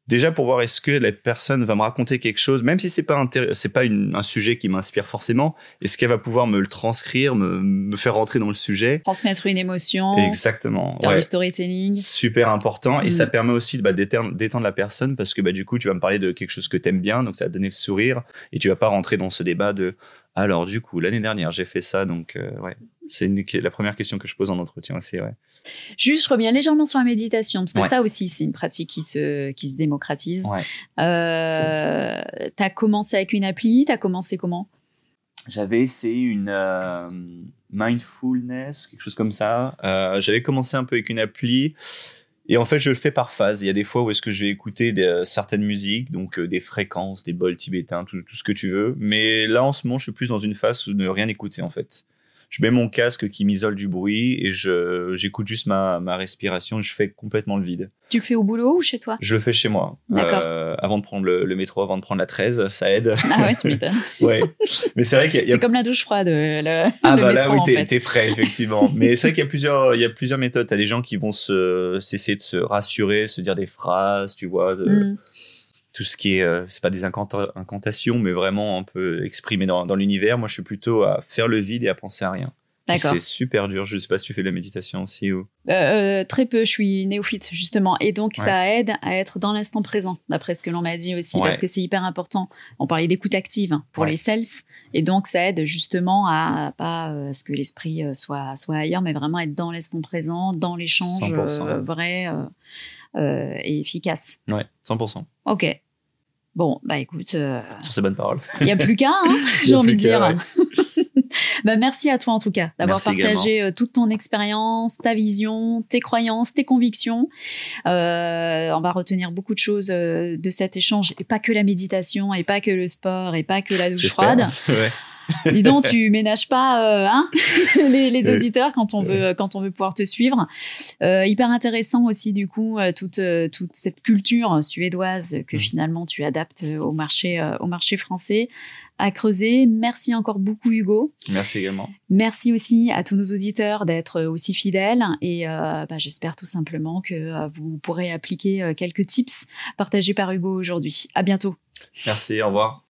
déjà pour voir est-ce que la personne va me raconter quelque chose, même si c'est pas c'est pas un sujet qui m'inspire forcément, est-ce qu'elle va pouvoir me le transcrire, me, me, faire rentrer dans le sujet, transmettre une émotion, exactement, faire storytelling, super important, et ça mm. permet aussi bah, d'étendre la personne parce que bah, du coup tu vas me parler de quelque chose que t'aimes bien, donc ça va te donner le sourire, et tu vas pas rentrer dans ce débat de alors du coup l'année dernière j'ai fait ça, donc euh, ouais, c'est la première question que je pose en entretien aussi, ouais. Juste, je reviens légèrement sur la méditation, parce que ça aussi, c'est une pratique qui se, qui se démocratise. Euh, tu as commencé avec une appli, tu as commencé comment? J'avais essayé une euh, mindfulness, quelque chose comme ça. J'avais commencé un peu avec une appli. Et en fait, je le fais par phase. Il y a des fois où est-ce que je vais écouter des, certaines musiques, donc des fréquences, des bols tibétains, tout, tout, ce que tu veux. Mais là, en ce moment, je suis plus dans une phase où ne rien écouter, en fait je mets mon casque qui m'isole du bruit et je j'écoute juste ma, ma respiration. Je fais complètement le vide. Tu le fais au boulot ou chez toi? Je le fais chez moi. D'accord. Euh, avant de prendre le, métro, avant de prendre la 13, ça aide. Ah ouais, tu [laughs] m'étonnes. ouais. Mais c'est vrai qu'il y a... C'est comme la douche froide. Le, ah bah là, oui, t'es, prêt, effectivement. [laughs] Mais c'est vrai qu'il y a plusieurs, il y a plusieurs méthodes. T'as des gens qui vont se, s'essayer de se rassurer, se dire des phrases, tu vois. De... Mm tout ce qui est, euh, c'est pas des incantations, mais vraiment un peu exprimé dans, dans l'univers. Moi, je suis plutôt à faire le vide et à penser à rien. C'est super dur. Je sais pas si tu fais de la méditation aussi ou. Euh, euh, très peu. Je suis néophyte justement, et donc ça aide à être dans l'instant présent, d'après ce que l'on m'a dit aussi, parce que c'est hyper important. On parlait d'écoute active hein, pour les sales, et donc ça aide justement à pas euh, à ce que l'esprit soit soit ailleurs, mais vraiment être dans l'instant présent, dans l'échange vrai et efficace. Ouais, 100%. Ok. Bon, bah écoute. Sur ces bonnes paroles. Il n'y a plus qu'à, hein, [laughs] j'ai envie de dire. [laughs] bah, merci à toi en tout cas d'avoir partagé euh, toute ton expérience, ta vision, tes croyances, tes convictions. Euh, on va retenir beaucoup de choses euh, de cet échange et pas que la méditation et pas que le sport et pas que la douche froide. [laughs] Dis donc, tu ménages pas hein [laughs] les, auditeurs quand on veut quand on veut pouvoir te suivre. hyper intéressant aussi du coup toute toute cette culture suédoise que mm. finalement tu adaptes au marché au marché français à creuser. Merci encore beaucoup Hugo. Merci également. Merci aussi à tous nos auditeurs d'être aussi fidèles et euh, bah, j'espère tout simplement que euh, vous pourrez appliquer euh, quelques tips partagés par Hugo aujourd'hui. À bientôt. Merci, au revoir.